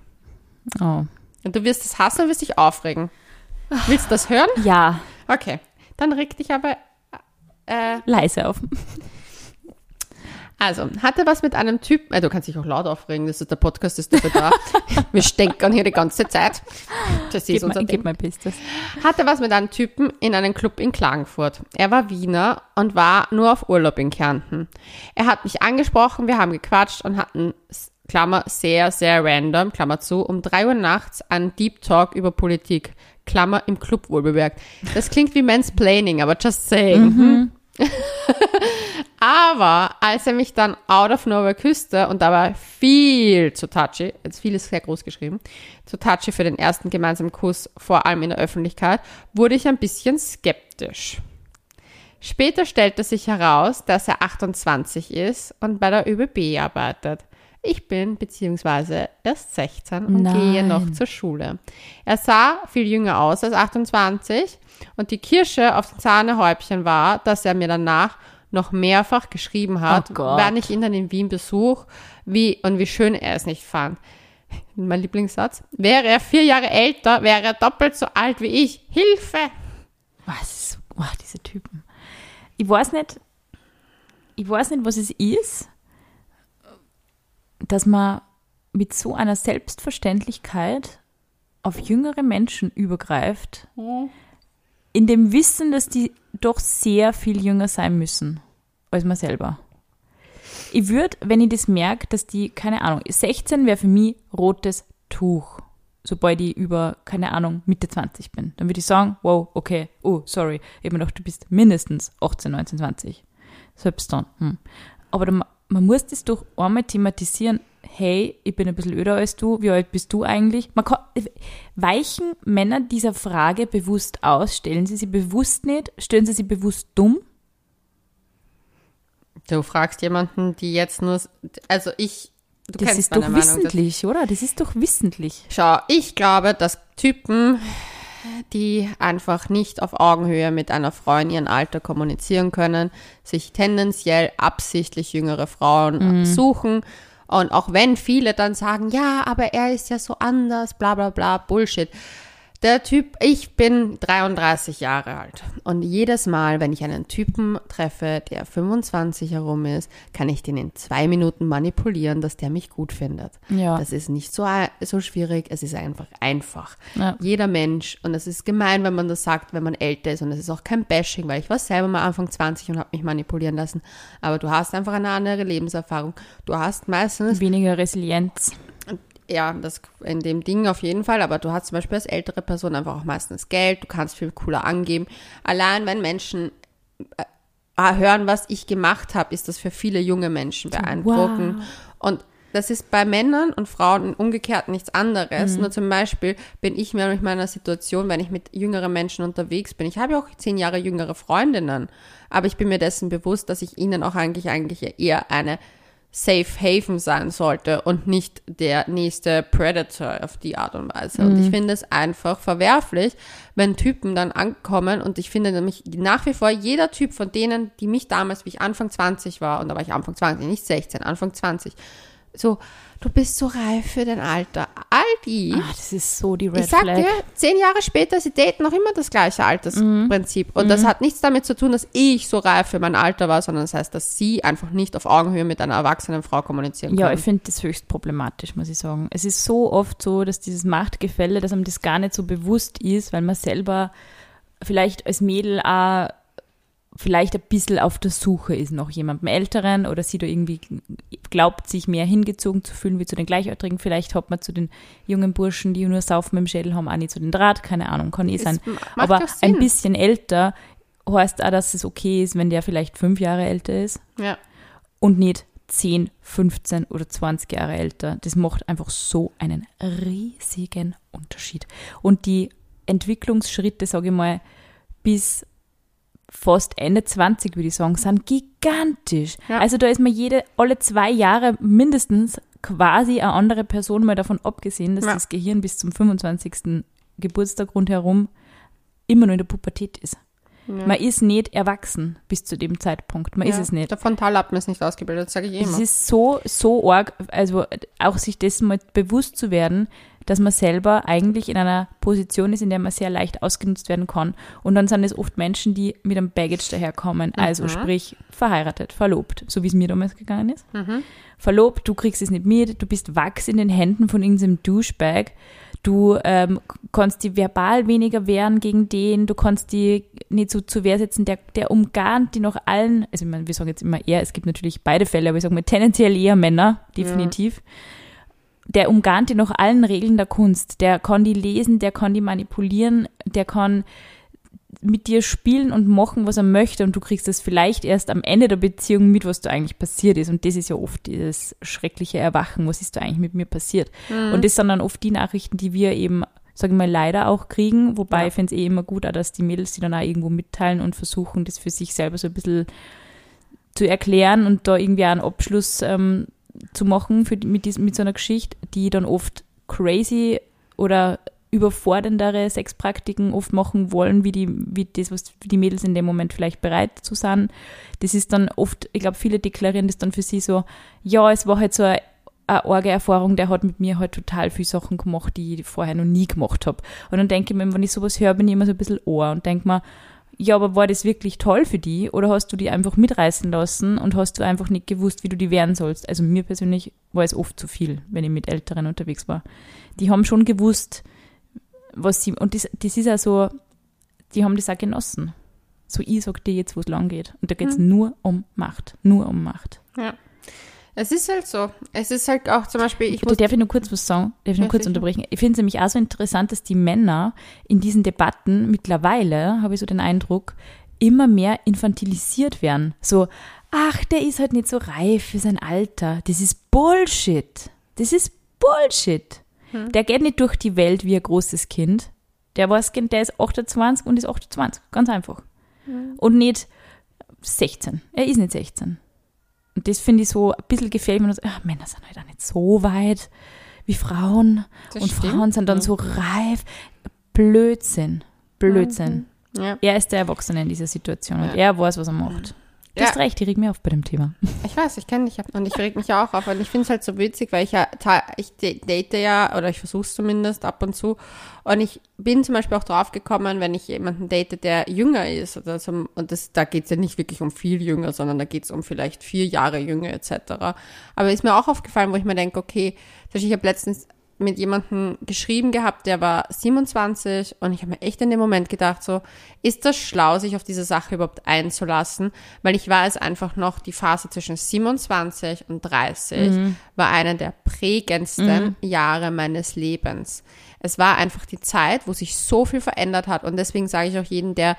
Oh. Und du wirst es hassen und wirst dich aufregen. Willst du das hören? Ja, Okay. Dann reg dich aber äh, leise auf. Also, hatte was mit einem Typen, äh, du kannst dich auch laut aufregen, das ist der Podcast ist dafür da. *laughs* Wir stänkern hier die ganze Zeit. Das ist Gib unser mal, Ding. gib mal Bestes. Hatte was mit einem Typen in einem Club in Klagenfurt. Er war Wiener und war nur auf Urlaub in Kärnten. Er hat mich angesprochen, wir haben gequatscht und hatten, Klammer, sehr, sehr random, Klammer zu, um drei Uhr nachts einen Deep Talk über Politik, Klammer, im Club wohlbemerkt. Das klingt wie Mansplaining, aber just saying. Hm? Aber als er mich dann out of nowhere küsste und da war viel zu touchy, jetzt viel ist sehr groß geschrieben, zu touchy für den ersten gemeinsamen Kuss, vor allem in der Öffentlichkeit, wurde ich ein bisschen skeptisch. Später stellte sich heraus, dass er 28 ist und bei der ÖBB arbeitet. Ich bin beziehungsweise erst 16 und Nein. gehe noch zur Schule. Er sah viel jünger aus als 28 und die Kirsche auf dem Sahnehäubchen war, dass er mir danach noch mehrfach geschrieben hat, Oh wann ich ihn dann in Wien besuch, wie und wie schön er es nicht fand. Mein Lieblingssatz. Wäre er vier Jahre älter, wäre er doppelt so alt wie ich. Hilfe! Was? Oh, diese Typen. Ich weiß nicht, ich weiß nicht, was es ist, dass man mit so einer Selbstverständlichkeit auf jüngere Menschen übergreift, in dem Wissen, dass die doch sehr viel jünger sein müssen als man selber. Ich würde, wenn ich das merke, dass die, keine Ahnung, 16 wäre für mich rotes Tuch, sobald ich über, keine Ahnung, Mitte 20 bin. Dann würde ich sagen, wow, okay, oh, sorry, ich habe mir gedacht, du bist mindestens 18, 19, 20. Selbst dann. Hm. Aber dann, man muss das doch einmal thematisieren, hey, ich bin ein bisschen öder als du, wie alt bist du eigentlich? Man kann, weichen Männer dieser Frage bewusst aus? Stellen sie sie bewusst nicht? Stellen sie sie bewusst dumm? Du fragst jemanden, die jetzt nur, also ich, du Das ist doch Meinung. wissentlich, oder? Das ist doch wissentlich. Schau, ich glaube, dass Typen, die einfach nicht auf Augenhöhe mit einer Frau in ihrem Alter kommunizieren können, sich tendenziell absichtlich jüngere Frauen suchen. Und auch wenn viele dann sagen, ja, aber er ist ja so anders, bla bla bla, Bullshit. Der Typ, ich bin 33 Jahre alt und jedes Mal, wenn ich einen Typen treffe, der 25 herum ist, kann ich den in zwei Minuten manipulieren, dass der mich gut findet. Ja. Das ist nicht so, so schwierig, es ist einfach einfach. Ja. Jeder Mensch, und es ist gemein, wenn man das sagt, wenn man älter ist, und es ist auch kein Bashing, weil ich war selber mal Anfang 20 und habe mich manipulieren lassen, aber du hast einfach eine andere Lebenserfahrung. Du hast meistens Weniger Resilienz. Ja, das in dem Ding auf jeden Fall, aber du hast zum Beispiel als ältere Person einfach auch meistens Geld, du kannst viel cooler angeben. Allein wenn Menschen äh, hören, was ich gemacht habe, ist das für viele junge Menschen beeindruckend. Und das ist bei Männern und Frauen umgekehrt nichts anderes. Nur zum Beispiel bin ich mir mit meiner Situation, wenn ich mit jüngeren Menschen unterwegs bin. Ich habe ja auch zehn Jahre jüngere Freundinnen, aber ich bin mir dessen bewusst, dass ich ihnen auch eigentlich eigentlich eher eine Safe Haven sein sollte und nicht der nächste Predator auf die Art und Weise. Und ich finde es einfach verwerflich, wenn Typen dann ankommen und ich finde nämlich nach wie vor jeder Typ von denen, die mich damals, wie ich Anfang 20 war, und da war ich Anfang 20, nicht 16, Anfang 20, so, du bist so reif für dein Alter. Aldi, Ah, das ist so die Red ich sag Flag. dir, zehn Jahre später, sie daten noch immer das gleiche Altersprinzip. Und das hat nichts damit zu tun, dass ich so reif für mein Alter war, sondern das heißt, dass sie einfach nicht auf Augenhöhe mit einer erwachsenen Frau kommunizieren Ja, können. ich finde das höchst problematisch, muss ich sagen. Es ist so oft so, dass dieses Machtgefälle, dass einem das gar nicht so bewusst ist, weil man selber vielleicht als Mädel auch vielleicht ein bisschen auf der Suche ist nach jemandem Älteren oder sie da irgendwie glaubt, sich mehr hingezogen zu fühlen wie zu den Gleichaltrigen. Vielleicht hat man zu den jungen Burschen, die nur saufen mit dem Schädel haben, auch nicht so den Draht, keine Ahnung, kann eh Es sein. Aber ein bisschen älter heißt auch, dass es okay ist, wenn der vielleicht fünf Jahre älter ist Ja. und nicht 10, 15 oder 20 Jahre älter. Das macht einfach so einen riesigen Unterschied. Und die Entwicklungsschritte, sage ich mal, bis fast Ende 20, würde ich sagen, sind gigantisch. Ja. Also da ist man jede, alle zwei Jahre mindestens quasi eine andere Person, mal davon abgesehen, dass Ja. das Gehirn bis zum 25. Geburtstag rundherum immer nur in der Pubertät ist. Man ist nicht erwachsen bis zu dem Zeitpunkt. Man ist es nicht. Der Frontallappen ist nicht ausgebildet, sage ich immer. Es ist so, so arg, also auch sich dessen mal bewusst zu werden, dass man selber eigentlich in einer Position ist, in der man sehr leicht ausgenutzt werden kann. Und dann sind es oft Menschen, die mit einem Baggage daherkommen. Also Mhm. sprich verheiratet, verlobt, so wie es mir damals gegangen ist. Mhm. Verlobt, du kriegst es nicht mit, du bist Wachs in den Händen von irgendeinem Douchebag. Du ähm, kannst die verbal weniger wehren gegen den, du kannst die nicht so zu Wehr setzen, der, der umgarnt die noch allen, also ich meine, wir sagen jetzt immer eher, es gibt natürlich beide Fälle, aber ich sage mal tendenziell eher Männer, definitiv. Der umgarnt die noch allen Regeln der Kunst. Der kann die lesen, der kann die manipulieren, der kann mit dir spielen und machen, was er möchte und du kriegst das vielleicht erst am Ende der Beziehung mit, was da eigentlich passiert ist. Und das ist ja oft dieses schreckliche Erwachen, was ist da eigentlich mit mir passiert. Und das sind dann oft die Nachrichten, die wir eben, sage ich mal, leider auch kriegen, wobei Ja. ich finde es eh immer gut, auch, dass die Mädels die dann auch irgendwo mitteilen und versuchen, das für sich selber so ein bisschen zu erklären und da irgendwie einen Abschluss ähm, zu machen für, mit, diesem, mit so einer Geschichte, die dann oft crazy oder überforderndere Sexpraktiken oft machen wollen, wie die, wie das, was die Mädels in dem Moment vielleicht bereit zu sein. Das ist dann oft, ich glaube, viele deklarieren das dann für sie so, ja, es war halt so eine, eine arge Erfahrung, der hat mit mir halt total viele Sachen gemacht, die ich vorher noch nie gemacht habe. Und dann denke ich mir, wenn ich sowas höre, bin ich immer so ein bisschen ohr und denke mir, ja, aber war das wirklich toll für die oder hast du die einfach mitreißen lassen und hast du einfach nicht gewusst, wie du die wehren sollst? Also mir persönlich war es oft zu viel, wenn ich mit Älteren unterwegs war. Die haben schon gewusst, was sie, und das, das ist ja so, die haben das auch genossen. So, ich sag dir jetzt, wo es lang geht. Und da geht es nur um Macht. Nur um Macht. Ja. Es ist halt so. Es ist halt auch zum Beispiel, ich Bitte, darf ich nur kurz was sagen? Darf ich nur Ja, kurz sicher. unterbrechen? Ich finde es nämlich auch so interessant, dass die Männer in diesen Debatten mittlerweile, habe ich so den Eindruck, immer mehr infantilisiert werden. So, ach, der ist halt nicht so reif für sein Alter. Das ist Bullshit. Das ist Bullshit. Hm. Der geht nicht durch die Welt wie ein großes Kind. Der weiß, der ist 28 und ist 28. Ganz einfach. Hm. Und nicht 16. Er ist nicht 16. Und das finde ich so ein bisschen wenn man so, ach, Männer sind halt auch nicht so weit wie Frauen. Das und stimmt, Frauen sind dann so reif. Blödsinn. Blödsinn. Ja. Er ist der Erwachsene in dieser Situation und Ja. er weiß, was er macht. Du Ja. hast recht, ich reg mir auf bei dem Thema. *laughs* Ich weiß, ich kenne dich und ich reg mich ja auch auf und ich finde es halt so witzig, weil ich ja, ich da- date ja oder ich versuche es zumindest ab und zu und ich bin zum Beispiel auch drauf gekommen, wenn ich jemanden date, der jünger ist oder so, und das, da geht es ja nicht wirklich um viel jünger, sondern da geht es um vielleicht vier Jahre jünger etc. Aber ist mir auch aufgefallen, wo ich mir denke, okay, ich habe letztens mit jemandem geschrieben gehabt, der war 27 und ich habe mir echt in dem Moment gedacht, so, ist das schlau, sich auf diese Sache überhaupt einzulassen? Weil ich weiß einfach noch, die Phase zwischen 27 und 30 war eine der prägendsten Jahre meines Lebens. Es war einfach die Zeit, wo sich so viel verändert hat und deswegen sage ich auch jedem, der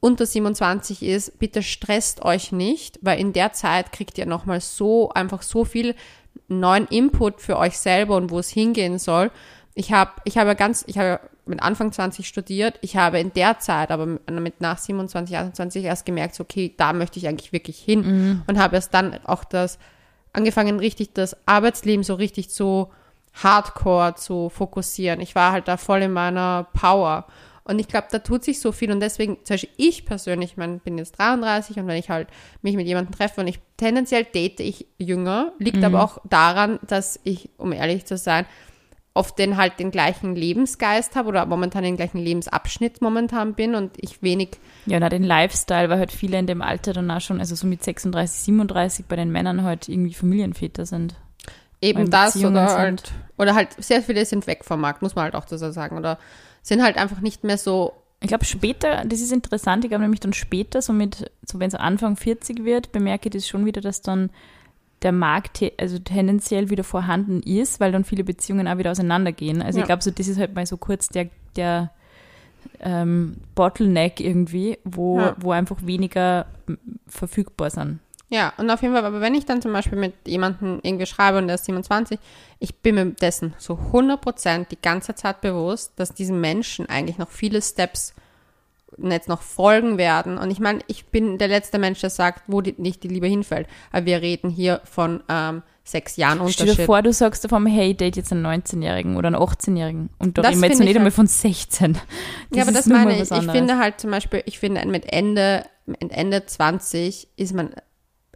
unter 27 ist, bitte stresst euch nicht, weil in der Zeit kriegt ihr nochmal so, einfach so viel neuen Input für euch selber und wo es hingehen soll. Ich habe, ich habe ganz, ich habe mit Anfang 20 studiert. Ich habe in der Zeit, aber mit, nach 27, 28 erst gemerkt, okay, da möchte ich eigentlich wirklich hin und habe erst dann auch das angefangen, richtig das Arbeitsleben so richtig so hardcore zu fokussieren. Ich war halt da voll in meiner Power. Und ich glaube, da tut sich so viel. Und deswegen, zum Beispiel ich persönlich, ich mein, bin jetzt 33 und wenn ich halt mich mit jemandem treffe und ich tendenziell date ich jünger, liegt aber auch daran, dass ich, um ehrlich zu sein, oft den halt den gleichen Lebensgeist habe oder momentan den gleichen Lebensabschnitt momentan bin und ich wenig, Ja, na, den Lifestyle, weil halt viele in dem Alter dann auch schon, also so mit 36, 37 bei den Männern halt irgendwie Familienväter sind. eben das oder halt, oder halt sehr viele sind weg vom Markt, muss man halt auch so sagen, oder sind halt einfach nicht mehr so Ich glaube später, das ist interessant, ich glaube nämlich dann später, so mit, so wenn es Anfang 40 wird, bemerke ich das schon wieder, dass dann der Markt also tendenziell wieder vorhanden ist, weil dann viele Beziehungen auch wieder auseinandergehen. Also Ja. ich glaube, so das ist halt mal so kurz der, der ähm, Bottleneck irgendwie, wo, Ja. wo einfach weniger verfügbar sind. Ja, und auf jeden Fall, aber wenn ich dann zum Beispiel mit jemandem irgendwie schreibe und der ist 27, ich bin mir dessen so 100% die ganze Zeit bewusst, dass diesem Menschen eigentlich noch viele Steps jetzt noch folgen werden. Und ich meine, ich bin der letzte Mensch, der sagt, wo die, nicht die Liebe hinfällt. Aber wir reden hier von ähm, sechs Jahren Stell Unterschied. dir vor, du sagst einmal, hey, date jetzt einen 19-Jährigen oder einen 18-Jährigen. Und da reden wir jetzt nicht ich einmal halt- von 16. Das ja, aber das meine ich. Ich finde halt zum Beispiel, ich finde mit Ende, mit Ende 20 ist man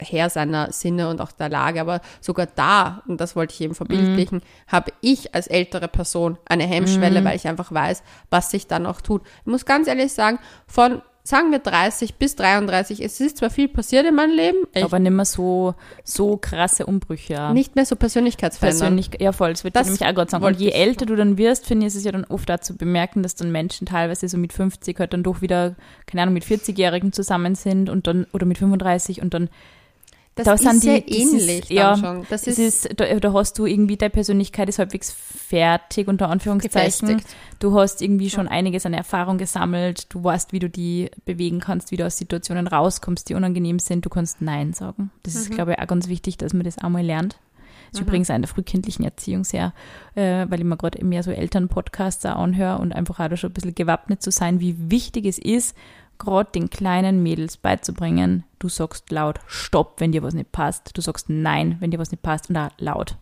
Herr seiner Sinne und auch der Lage, aber sogar da, und das wollte ich eben verbildlichen, Mhm. habe ich als ältere Person eine Hemmschwelle, weil ich einfach weiß, was sich dann noch tut. Ich muss ganz ehrlich sagen, von, sagen wir 30 bis 33, es ist zwar viel passiert in meinem Leben, echt Aber nicht mehr so, so krasse Umbrüche. Nicht mehr so Persönlichkeitsverändern. persönlich, ja voll, das würde ich Das nämlich auch gerade sagen. Und je älter du dann wirst, finde ich, ist es ja dann oft dazu bemerken, dass dann Menschen teilweise so mit 50 halt dann doch wieder, keine Ahnung, mit 40-Jährigen zusammen sind und dann, oder mit 35 und dann Das da ist sehr die, das ähnlich ist, ja, schon. Das ist, ist, da, da hast du irgendwie, deine Persönlichkeit ist halbwegs fertig, unter Anführungszeichen. gefestigt. Du hast irgendwie schon einiges an Erfahrung gesammelt, du weißt, wie du die bewegen kannst, wie du aus Situationen rauskommst, die unangenehm sind, du kannst Nein sagen. Das Mhm. ist, glaube ich, auch ganz wichtig, dass man das einmal lernt. Das ist übrigens auch in der frühkindlichen Erziehung sehr, äh, weil ich mir gerade mehr so Elternpodcasts auch anhöre und einfach auch da schon ein bisschen gewappnet zu sein, wie wichtig es ist, gerade den kleinen Mädels beizubringen, du sagst laut Stopp, wenn dir was nicht passt, du sagst Nein, wenn dir was nicht passt und auch laut.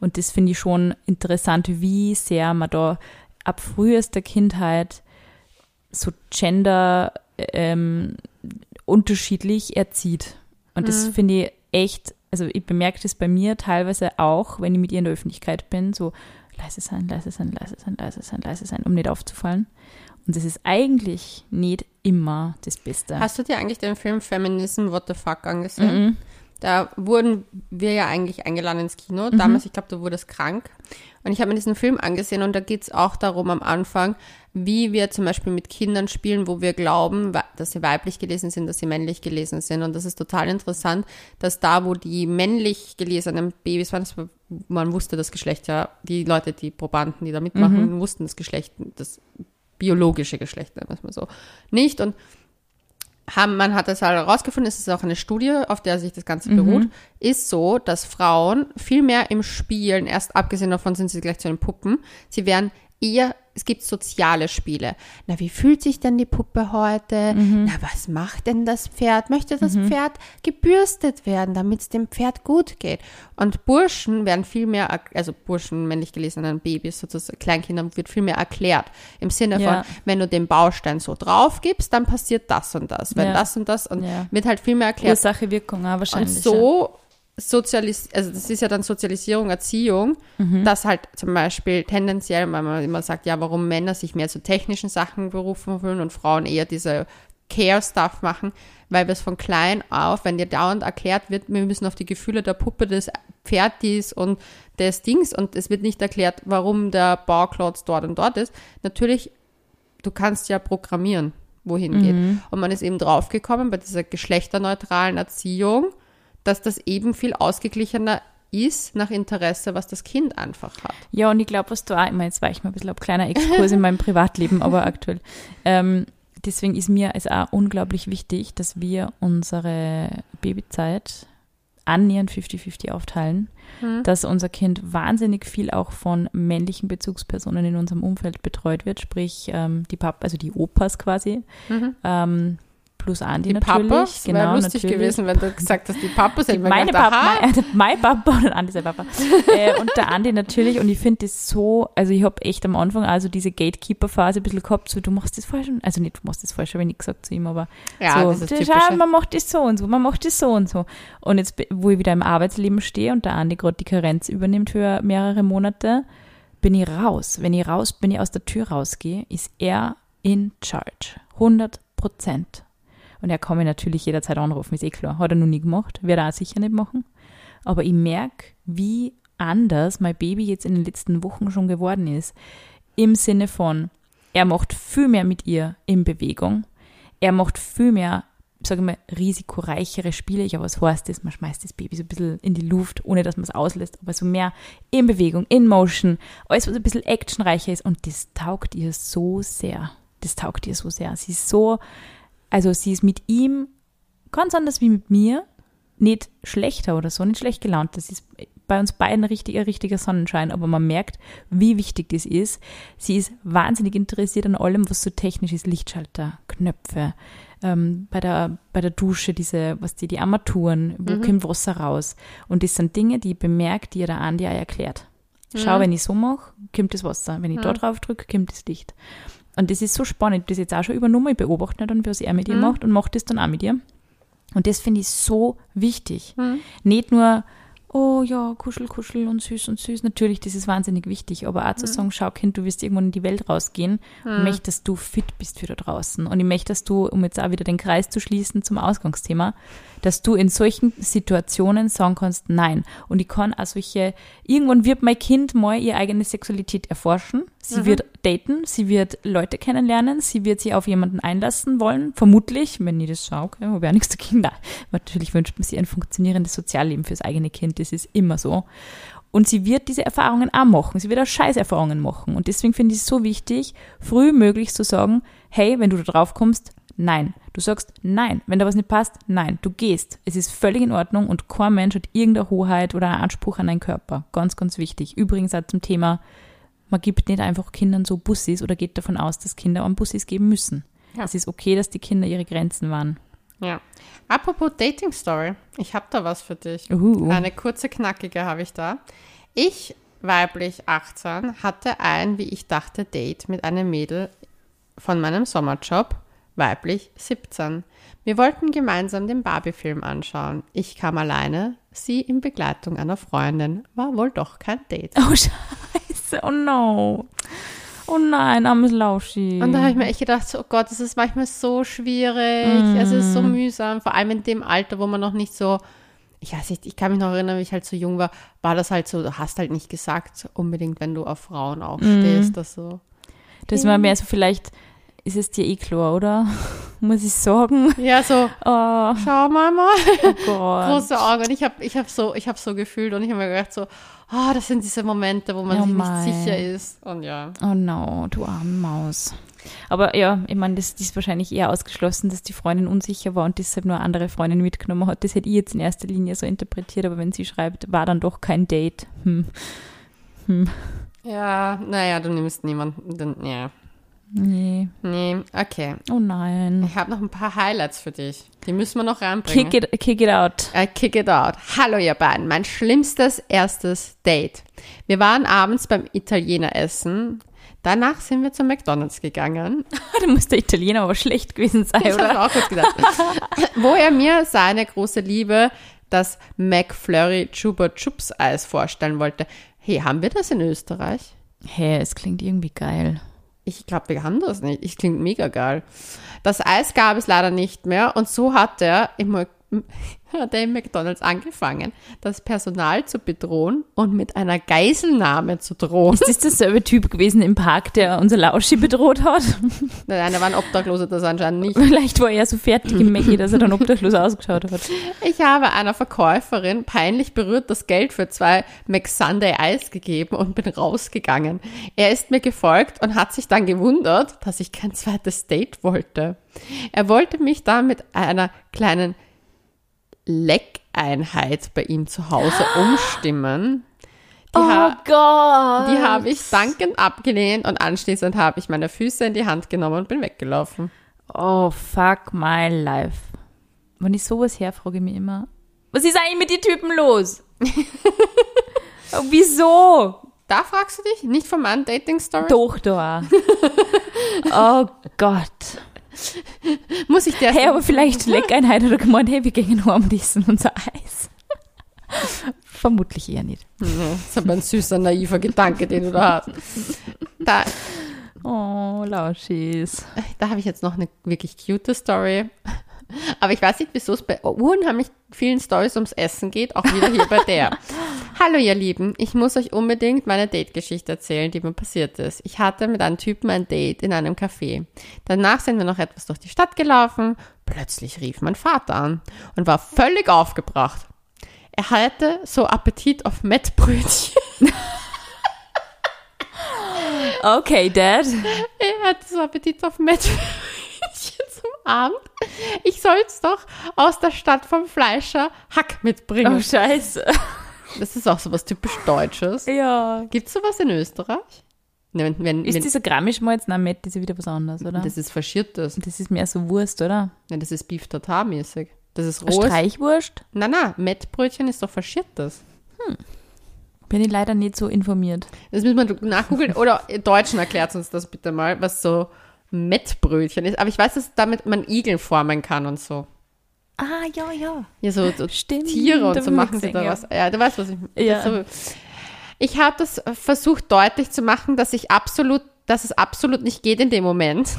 Und das finde ich schon interessant, wie sehr man da ab frühester Kindheit so gender ähm, unterschiedlich erzieht. Und das Mhm. finde ich echt, also ich bemerke das bei mir teilweise auch, wenn ich mit ihr in der Öffentlichkeit bin, so leise sein, leise sein, leise sein, leise sein, leise sein, um nicht aufzufallen. Und das ist eigentlich nicht immer das Beste. Hast du dir eigentlich den Film Feminism What the Fuck angesehen? Mhm. Da wurden wir ja eigentlich eingeladen ins Kino. Mhm. Damals, ich glaube, du wurdest krank. Und ich habe mir diesen Film angesehen und da geht es auch darum am Anfang, wie wir zum Beispiel mit Kindern spielen, wo wir glauben, dass sie weiblich gelesen sind, dass sie männlich gelesen sind. Und das ist total interessant, dass da, wo die männlich gelesenen Babys waren, war, man wusste das Geschlecht ja, die Leute, die Probanden, die da mitmachen, Mhm. wussten das Geschlecht, das biologische Geschlecht, nennen wir so, nicht. Und haben, man hat das halt herausgefunden, es ist auch eine Studie, auf der sich das Ganze beruht, ist so, dass Frauen viel mehr im Spielen, erst abgesehen davon sind sie gleich zu den Puppen, sie werden eher, es gibt soziale Spiele. Na, wie fühlt sich denn die Puppe heute? Na, was macht denn das Pferd? Möchte das Pferd gebürstet werden, damit es dem Pferd gut geht? Und Burschen werden viel mehr, also Burschen, männlich gelesenen Babys, sozusagen Kleinkindern, wird viel mehr erklärt. Im Sinne von, Ja. wenn du den Baustein so drauf gibst, dann passiert das und das. Wenn Ja. das und das und Ja. wird halt viel mehr erklärt. Ursache, Wirkung, Und wahrscheinlich. so sozialis also das ist ja dann Sozialisierung, Erziehung, Mhm. dass halt zum Beispiel tendenziell, weil man immer sagt, ja, warum Männer sich mehr zu technischen Sachen berufen fühlen und Frauen eher diese Care-Stuff machen, weil wir es von klein auf, wenn dir dauernd erklärt wird, wir müssen auf die Gefühle der Puppe des Pferdis und des Dings und es wird nicht erklärt, warum der Bauklotz dort und dort ist. Natürlich, du kannst ja programmieren, wohin geht. Und man ist eben draufgekommen bei dieser geschlechterneutralen Erziehung, dass das eben viel ausgeglichener ist nach Interesse, was das Kind einfach hat. Ja, und ich glaube, was du auch, meine, jetzt war ich mal ein bisschen auf kleiner Exkurs in meinem *laughs* Privatleben, aber aktuell. Ähm, deswegen ist mir es auch unglaublich wichtig, dass wir unsere Babyzeit annähernd 50-50 aufteilen, dass unser Kind wahnsinnig viel auch von männlichen Bezugspersonen in unserem Umfeld betreut wird, sprich ähm, die Papa, also die Opas quasi, ähm, plus Andi Die natürlich. Papas, genau, wäre lustig natürlich. gewesen, wenn du gesagt hast, die Papas sind Meine gedacht, Papa, aha, *laughs* mein, Papa und Andi sein Papa. *laughs* äh, und der Andi natürlich. Und ich finde das so, also ich habe echt am Anfang also diese Gatekeeper-Phase ein bisschen gehabt, so du machst das falsch. Also nicht, du machst das falsch, habe ich nicht gesagt zu ihm, aber Ja, so, das ist das schau, man macht das so und so, man macht das so und so. Und jetzt, wo ich wieder im Arbeitsleben stehe und der Andi gerade die Karenz übernimmt für mehrere Monate, bin ich raus. Wenn ich raus, wenn ich aus der Tür rausgehe, ist er in charge. 100 Prozent. Und er kann mich natürlich jederzeit anrufen, ist eh klar. Hat er noch nie gemacht, wird er auch sicher nicht machen. Aber ich merke, wie anders mein Baby jetzt in den letzten Wochen schon geworden ist. Im Sinne von, er macht viel mehr mit ihr in Bewegung. Er macht viel mehr, sage ich mal, risikoreichere Spiele. Ja, was heißt das? Man schmeißt das Baby so ein bisschen in die Luft, ohne dass man es auslässt, aber so mehr in Bewegung, in Motion, alles, was ein bisschen actionreicher ist. Und das taugt ihr so sehr. Das taugt ihr so sehr. Sie ist so, also sie ist mit ihm ganz anders wie mit mir, nicht schlechter oder so, nicht schlecht gelaunt. Das ist bei uns beiden richtig, ein richtiger Sonnenschein, aber man merkt, wie wichtig das ist. Sie ist wahnsinnig interessiert an allem, was so technisch ist. Lichtschalter, Knöpfe, ähm, bei, der, bei der Dusche diese, was die, die Armaturen, wo Mhm. kommt Wasser raus. Und das sind Dinge, die ich bemerkt, die ihr der Andi auch erklärt. Schau, Mhm. wenn ich so mache, kommt das Wasser. Wenn ich da Mhm. drauf drücke, kommt das Licht. Und das ist so spannend. Das jetzt auch schon übernommen. Ich beobachte dann, was er mit ihr Mhm. macht und mache das dann auch mit ihr. Und das finde ich so wichtig. Hm. Nicht nur, oh ja, kuschel, kuschel und süß und süß. Natürlich, das ist wahnsinnig wichtig. Aber auch zu Mhm. sagen, schau Kind, du wirst irgendwann in die Welt rausgehen. Ich möchte, dass du fit bist für da draußen. Und ich möchte, dass du, um jetzt auch wieder den Kreis zu schließen zum Ausgangsthema, dass du in solchen Situationen sagen kannst, nein. Und ich kann auch solche, irgendwann wird mein Kind mal ihre eigene Sexualität erforschen. Sie Mhm. wird daten, sie wird Leute kennenlernen, sie wird sich auf jemanden einlassen wollen, vermutlich, wenn ich das schaue, okay, habe ich auch nichts dagegen. Nein, natürlich wünscht man sich ein funktionierendes Sozialleben fürs eigene Kind, das ist immer so. Und sie wird diese Erfahrungen auch machen. Sie wird auch Scheißerfahrungen machen. Und deswegen finde ich es so wichtig, früh möglich zu sagen, hey, wenn du da drauf kommst, nein. Du sagst nein. Wenn da was nicht passt, nein. Du gehst. Es ist völlig in Ordnung und kein Mensch hat irgendeine Hoheit oder einen Anspruch an deinen Körper. Ganz, ganz wichtig. Übrigens auch zum Thema, man gibt nicht einfach Kindern so Bussis oder geht davon aus, dass Kinder an Bussis geben müssen. Ja. Es ist okay, dass die Kinder ihre Grenzen wahren. Ja. Apropos Dating Story, ich habe da was für dich. Uhu. Eine kurze, knackige habe ich da. Ich, weiblich 18, hatte ein, wie ich dachte, Date mit einem Mädel von meinem Sommerjob, weiblich 17. Wir wollten gemeinsam den Barbie-Film anschauen. Ich kam alleine, sie in Begleitung einer Freundin. War wohl doch kein Date. Oh, scheiße. Oh no. Oh nein, armes Lauschi. Und da habe ich mir echt gedacht, oh Gott, das ist manchmal so schwierig. Es ist so mühsam, vor allem in dem Alter, wo man noch nicht so, ich weiß nicht, ich kann mich noch erinnern, wie ich halt so jung war, war das halt so, du hast halt nicht gesagt, unbedingt, wenn du auf Frauen auch stehst, dass so. Das war mehr so vielleicht, ist es dir eh klar, oder? *laughs* Muss ich sagen? Ja, so, Oh, schau mal mal. oh Gott. Große Augen. Und ich habe ich hab so, ich hab so gefühlt und ich habe mir gedacht, so, ah, das sind diese Momente, wo man Oh sich mein. nicht sicher ist. Und ja. Oh no, du arme Maus. Aber ja, ich meine, das, das ist wahrscheinlich eher ausgeschlossen, dass die Freundin unsicher war und deshalb nur andere Freundin mitgenommen hat. Das hätte ich jetzt in erster Linie so interpretiert, aber wenn sie schreibt, war dann doch kein Date. Hm. Ja, naja, du nimmst niemanden, dann, ja. Nee. Nee, okay. Oh nein. Ich habe noch ein paar Highlights für dich. Die müssen wir noch reinbringen. Kick it, kick it out. Äh, kick it out. Hallo ihr beiden, mein schlimmstes erstes Date. Wir waren abends beim Italiener essen. Danach sind wir zum McDonalds gegangen. *laughs* Da muss der Italiener aber schlecht gewesen sein, Ich oder? auch kurz gedacht. *laughs* Wo er mir seine große Liebe, das McFlurry Chupa Chups Eis vorstellen wollte. Hey, haben wir das in Österreich? Hä, es klingt irgendwie geil. Ich glaube, wir haben das nicht. Ich klingt mega geil. Das Eis gab es leider nicht mehr und so hat er im, *laughs* hat er im McDonalds angefangen, das Personal zu bedrohen und mit einer Geiselnahme zu drohen. Ist das derselbe Typ gewesen im Park, der unser Lauschi bedroht hat? *laughs* Nein, da waren Obdachlose, das anscheinend nicht. Vielleicht war er so fertig im Mackie, dass er dann obdachlos ausgeschaut hat. Ich habe einer Verkäuferin peinlich berührt das Geld für zwei McSunday Eis gegeben und bin rausgegangen. Er ist mir gefolgt und hat sich dann gewundert, dass ich kein zweites Date wollte. Er wollte mich dann mit einer kleinen Leckeinheit bei ihm zu Hause umstimmen. Die, ha Gott! die habe ich dankend abgelehnt und anschließend habe ich meine Füße in die Hand genommen und bin weggelaufen. Oh, fuck my life. Wenn ich sowas her, frage ich mich immer, was ist eigentlich mit den Typen los? *laughs* Oh, Wieso? Da fragst du dich? Nicht von meinen Dating-Story? Doch da. *laughs* oh Gott. Muss ich dir Hey, aber vielleicht Leckeinheit oder gemeint, hey, wir gehen heim und essen unser Eis. Vermutlich eher nicht. Das ist aber ein süßer, naiver Gedanke, den du da hast. Da, Oh, Lauschis. da habe ich jetzt noch eine wirklich cute Story. Aber ich weiß nicht, wieso es bei unheimlich vielen Stories ums Essen geht, auch wieder hier bei der. *laughs* Hallo ihr Lieben, ich muss euch unbedingt meine Date-Geschichte erzählen, die mir passiert ist. Ich hatte mit einem Typen ein Date in einem Café. Danach sind wir noch etwas durch die Stadt gelaufen. Plötzlich rief mein Vater an und war völlig aufgebracht. Er hatte so Appetit auf Mettbrötchen. *laughs* Okay, Dad. Er hatte so Appetit auf Mettbrötchen *laughs* zum Abend. Ich soll's doch aus der Stadt vom Fleischer Hack Oh, mitbringen. scheiße. Das ist auch so was typisch Deutsches. Ja. Gibt es sowas in Österreich? Ne, wenn, wenn, Ist wenn, dieser Grammischmalz? Nein, Met ist ja wieder was anderes, oder? das ist faschiertes. Das ist mehr so Wurst, oder? Ne, das ist Beef Tartar-mäßig. Das ist rohes. Streichwurst? Nein, nein, Mettbrötchen ist doch faschiertes. Bin ich leider nicht so informiert. Das müssen wir nachgoogeln. Oder Deutschen erklärt uns das bitte mal, was so Mettbrötchen ist. Aber ich weiß, dass damit man Igeln formen kann und so. Ah, ja, ja. Ja, so, so Stimmt, Tiere und so machen sie da ja. was. Ja, du weißt, was ich Ja. so. Ich habe das versucht deutlich zu machen, dass ich absolut, dass es absolut nicht geht in dem Moment.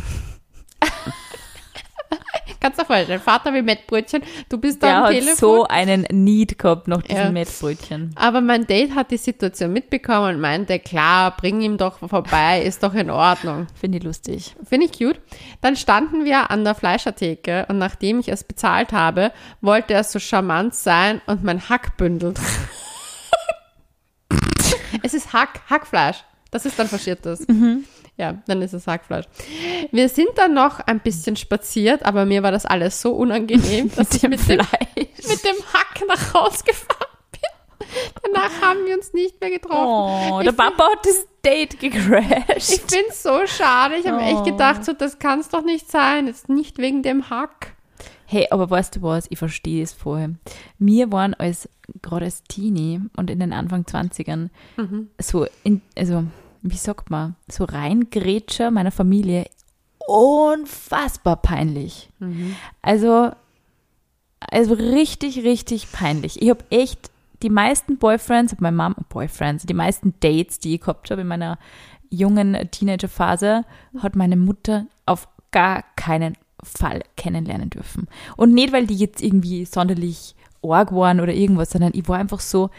Kannst du dir vorstellen, Vater will Mettbrötchen, du bist da Der am hat Telefon. so einen Need gehabt nach diesem Ja. Mettbrötchen. Aber mein Date hat die Situation mitbekommen und meinte, klar, bring ihm doch vorbei, ist doch in Ordnung. Finde ich lustig. Finde ich cute. Dann standen wir an der Fleischertheke und nachdem ich es bezahlt habe, wollte er so charmant sein und mein Hackbündel. *laughs* es ist Hack, Hackfleisch. Das ist dann faschiertes. Ja, dann ist es Hackfleisch. Wir sind dann noch ein bisschen spaziert, aber mir war das alles so unangenehm, *laughs* dass ich mit dem, mit dem Hack nach Hause gefahren bin. Danach haben wir uns nicht mehr getroffen. Oh, Ich der Papa hat das Date Ich gecrashed. finde es so schade. Ich habe Oh. echt gedacht, so, das kann es doch nicht sein. Jetzt nicht wegen dem Hack. Hey, aber weißt du was? Ich verstehe es vorher. Wir waren als, gerade als Teenie und in den Anfang 20ern, so, in, also, wie sagt man, so reingrätscher meiner Familie unfassbar peinlich. Also, also richtig, richtig peinlich. Ich habe echt die meisten Boyfriends, meine Mom, Boyfriends, die meisten Dates, die ich gehabt habe in meiner jungen Teenagerphase, hat meine Mutter auf gar keinen Fall kennenlernen dürfen. Und nicht, weil die jetzt irgendwie sonderlich arg waren oder irgendwas, sondern ich war einfach so,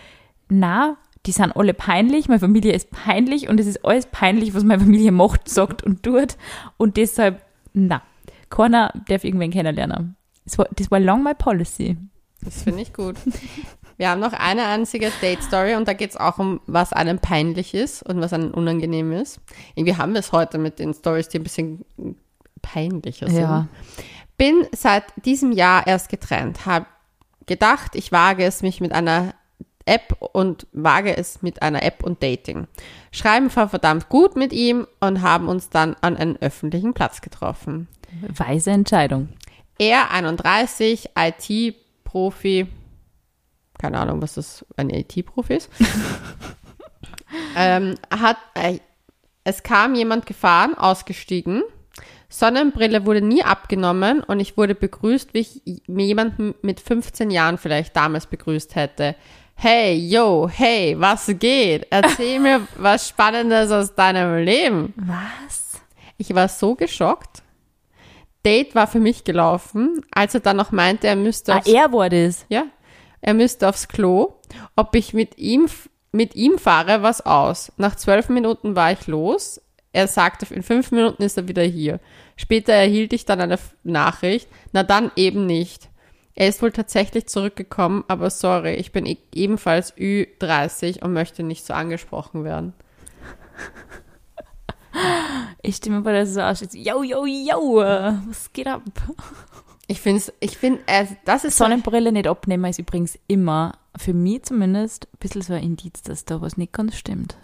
na, die sind alle peinlich, meine Familie ist peinlich und es ist alles peinlich, was meine Familie macht, sagt und tut. Und deshalb, na, keiner darf irgendwen kennenlernen. Das war, das war long my policy. Das finde ich gut. Wir haben noch eine einzige Date-Story und da geht es auch um, was einem peinlich ist und was einem unangenehm ist. Irgendwie haben wir es heute mit den Stories, die ein bisschen peinlicher sind. Ja. Bin seit diesem Jahr erst getrennt, habe gedacht, ich wage es mich mit einer App und wage es mit einer App und Dating. Schreiben war verdammt gut mit ihm und haben uns dann an einen öffentlichen Platz getroffen. Weise Entscheidung. Er 31, IT-Profi, keine Ahnung, was das ein IT-Profi ist, *laughs* ähm, hat, äh, es kam jemand gefahren, ausgestiegen, Sonnenbrille wurde nie abgenommen und ich wurde begrüßt, wie ich mir jemanden mit 15 Jahren vielleicht damals begrüßt hätte. Hey, yo, hey, was geht? Erzähl mir *laughs* was Spannendes aus deinem Leben. Was? Ich war so geschockt. Date war für mich gelaufen, als er dann noch meinte, er müsste Ah, aufs, er war das. ja, er müsste aufs Klo. Ob ich mit ihm, mit ihm fahre, was aus. Nach zwölf Minuten war ich los. Er sagte, in fünf Minuten ist er wieder hier. Später erhielt ich dann eine Nachricht. Na dann eben nicht. Er ist wohl tatsächlich zurückgekommen, aber sorry, ich bin e ebenfalls Ü30 und möchte nicht so angesprochen werden. Ich stimme dass es so aussieht. Yo, yo, yo, was geht ab? Ich finde ich find, äh, das ist so Sonnenbrille nicht abnehmen ist übrigens immer, für mich zumindest, ein bisschen so ein Indiz, dass da was nicht ganz stimmt.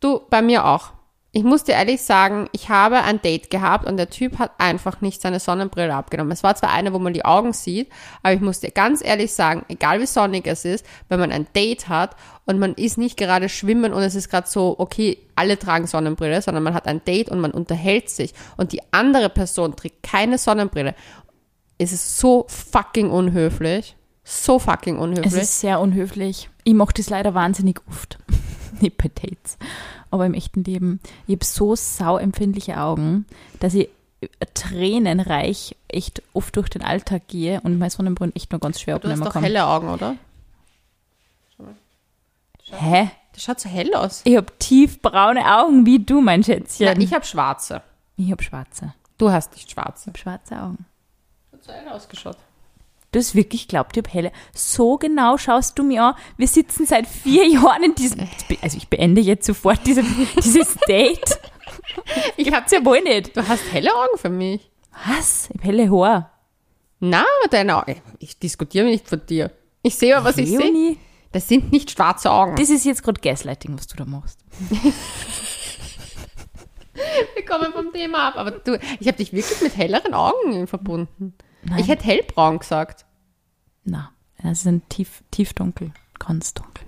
Du, bei mir auch. Ich muss dir ehrlich sagen, ich habe ein Date gehabt und der Typ hat einfach nicht seine Sonnenbrille abgenommen. Es war zwar eine, wo man die Augen sieht, aber ich muss dir ganz ehrlich sagen, egal wie sonnig es ist, wenn man ein Date hat und man ist nicht gerade schwimmen und es ist gerade so, okay, alle tragen Sonnenbrille, sondern man hat ein Date und man unterhält sich und die andere Person trägt keine Sonnenbrille. Es ist so fucking unhöflich. So fucking Es unhöflich. ist sehr unhöflich. Ich mache das leider wahnsinnig oft. *laughs* nicht bei Dates, aber im echten Leben. Ich habe so sauempfindliche Augen, dass ich tränenreich echt oft durch den Alltag gehe und meine Sonnenbrille echt nur ganz schwer du hast abnehmen doch kann. helle Augen, oder? Hä? Das schaut so hell aus. Ich habe tiefbraune Augen wie du, mein Schätzchen. Ja, ich habe schwarze. ich habe schwarze. Du hast nicht schwarze. Ich habe schwarze Augen. Hat so hell ausgeschaut. Du hast wirklich glaubt, ich habe helle. So genau schaust du mir an. Wir sitzen seit vier *laughs* Jahren in diesem. Also ich beende jetzt sofort diese, *laughs* dieses Date. *laughs* Ich hab, Gibt's ja wohl nicht. du hast helle Augen für mich. Was? Ich habe helle Haare. Na, aber deine Augen. Ich diskutiere nicht von dir. Ich sehe, was ich sehe. Leonie? Das sind nicht schwarze Augen. Das ist jetzt gerade Gaslighting, was du da machst. Wir kommen vom Thema ab. Aber du, ich habe dich wirklich mit helleren Augen verbunden. Nein. Ich hätte hellbraun gesagt. Na, das sind tief, tiefdunkel, ganz dunkel.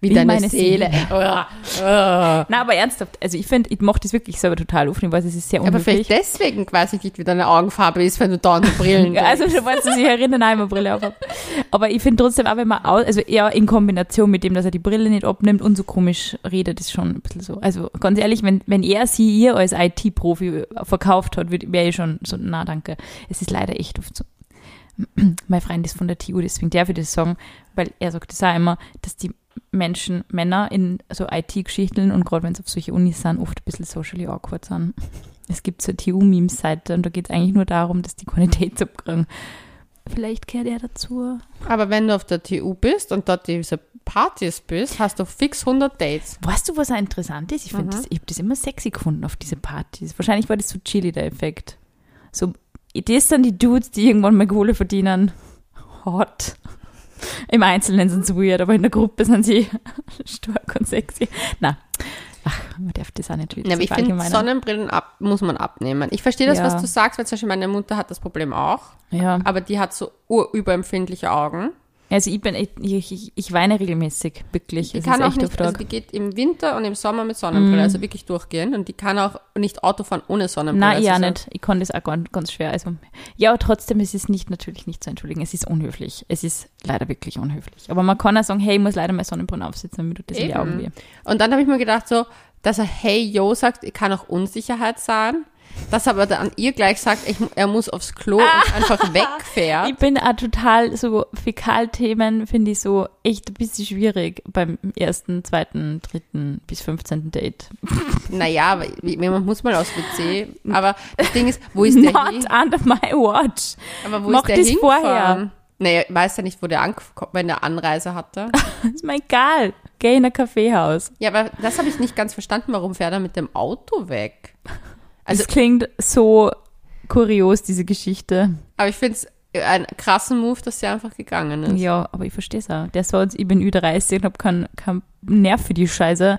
Wie, Wie deine meine Seele. Seele. *laughs* Na, aber ernsthaft, also ich finde, ich mache das wirklich selber total auf, weil es ist sehr Aber unhöflich. vielleicht deswegen weiß ich nicht, wie deine Augenfarbe ist, wenn du dauernd Brillen *laughs* Ja, also schon mal sich erinnern, nein, immer Brille auf. hab. Aber ich finde trotzdem auch, wenn man aus, also eher in Kombination mit dem, dass er die Brille nicht abnimmt und so komisch redet, ist schon ein bisschen so. Also ganz ehrlich, wenn, wenn er sie ihr als IT-Profi verkauft hat, wäre ich schon so, na danke. Es ist leider echt oft so. Mein Freund ist von der TU, deswegen darf ich das sagen, weil er sagt das auch immer, dass die Menschen, Männer in so IT-Geschichten und gerade wenn es auf solche Unis sind, oft ein bisschen socially awkward sind. Es gibt so eine TU-Memes-Seite und da geht es eigentlich nur darum, dass die keine Dates abkriegen. Vielleicht kehrt er dazu. Aber wenn du auf der TU bist und dort diese Partys bist, hast du fix 100 Dates. Weißt du, was auch interessant ist? Ich finde, das, ich habe das immer sexy gefunden auf diese Partys. Wahrscheinlich war das so chilly, der Effekt. So, das sind die Dudes, die irgendwann mal Kohle verdienen. Hot. Im Einzelnen sind sie weird, aber in der Gruppe sind sie *laughs* stark und sexy. Na, ach, man darf das auch nicht wieder Ja, so ich finde. Sonnenbrillen ab, muss man abnehmen. Ich verstehe das, Ja. was du sagst, weil zum Beispiel meine Mutter hat das Problem auch. Ja, Aber die hat so urüberempfindliche Augen. Also ich bin, ich, ich, ich weine regelmäßig, wirklich. Die Es kann ist auch echt nicht, also die geht im Winter und im Sommer mit Sonnenbrille, also wirklich durchgehen. Und die kann auch nicht Auto fahren ohne Sonnenbrille. Nein, Also ja so- nicht. Ich kann das auch ganz, ganz schwer. Also, ja, trotzdem ist es nicht, natürlich nicht zu entschuldigen. Es ist unhöflich. Es ist leider wirklich unhöflich. Aber man kann auch sagen, hey, ich muss leider meine Sonnenbrille aufsetzen, damit tut das in die Eben. Augen weh. Und dann habe ich mir gedacht, so, dass er Hey Yo sagt, kann auch Unsicherheit sein. Dass er aber dann ihr gleich sagt, ich, er muss aufs Klo und einfach *laughs* wegfährt. Ich bin auch total so Fäkalthemen, finde ich so echt ein bisschen schwierig beim ersten, zweiten, dritten bis 15. Date. *laughs* Naja, man muss mal aufs WC. *laughs* Aber das Ding ist, wo ist der Not hin? under my watch. Aber wo Mach ist der das hingefahren? vorher. Naja, ich weiß ja nicht, wo der angekommen, wenn der Anreise hatte. Ist mir egal. Geh in ein Kaffeehaus. Ja, aber das habe ich nicht ganz verstanden. Warum fährt er mit dem Auto weg? Also, es klingt so kurios, diese Geschichte. Aber ich finde es einen krassen Move, dass sie einfach gegangen ist. Ja, aber ich verstehe es auch. Der sagt, ich bin Ü30 und habe keinen kein Nerv für die Scheiße.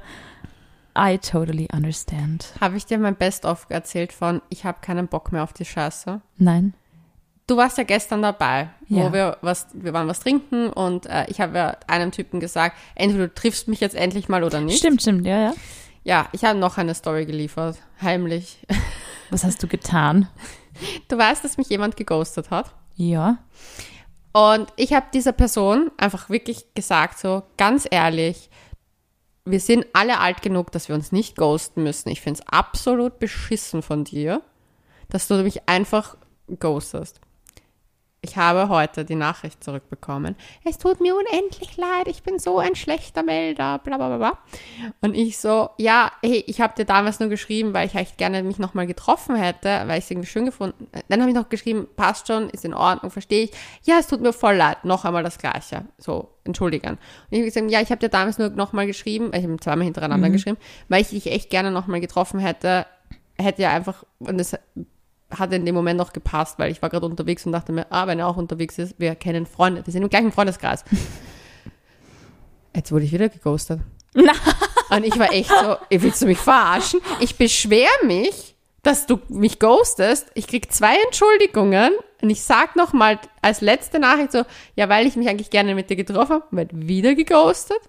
I totally understand. Habe ich dir mein Best-of erzählt von, ich habe keinen Bock mehr auf die Scheiße? Nein. Du warst ja gestern dabei, wo Ja. wir was, wir waren was trinken und äh, ich habe ja einem Typen gesagt, entweder du triffst mich jetzt endlich mal oder nicht. Stimmt, stimmt, ja, ja. Ja, ich habe noch eine Story geliefert, heimlich. *laughs* Was hast du getan? Du weißt, dass mich jemand geghostet hat. Ja. Und ich habe dieser Person einfach wirklich gesagt, so ganz ehrlich, wir sind alle alt genug, dass wir uns nicht ghosten müssen. Ich finde es absolut beschissen von dir, dass du mich einfach ghostest. Ich habe heute die Nachricht zurückbekommen. Es tut mir unendlich leid, ich bin so ein schlechter Melder, bla bla bla. bla. Und ich so, ja, hey, ich habe dir damals nur geschrieben, weil ich echt gerne mich nochmal getroffen hätte, weil ich es irgendwie schön gefunden. Dann habe ich noch geschrieben, passt schon, ist in Ordnung, verstehe ich. Ja, es tut mir voll leid, noch einmal das Gleiche. So, entschuldigen. Und ich habe gesagt, ja, ich habe dir damals nur nochmal geschrieben, ich habe zweimal hintereinander geschrieben, weil ich dich echt gerne nochmal getroffen hätte, hätte ja einfach, und es hat in dem Moment noch gepasst, weil ich war gerade unterwegs und dachte mir, ah, wenn er auch unterwegs ist, wir kennen Freunde, die sind im gleichen Freundeskreis. Jetzt wurde ich wieder geghostet. *laughs* Und ich war echt so, willst du mich verarschen? Ich beschwere mich, dass du mich ghostest. Ich krieg zwei Entschuldigungen und ich sag noch mal als letzte Nachricht so, ja, weil ich mich eigentlich gerne mit dir getroffen habe, wird wieder geghostet.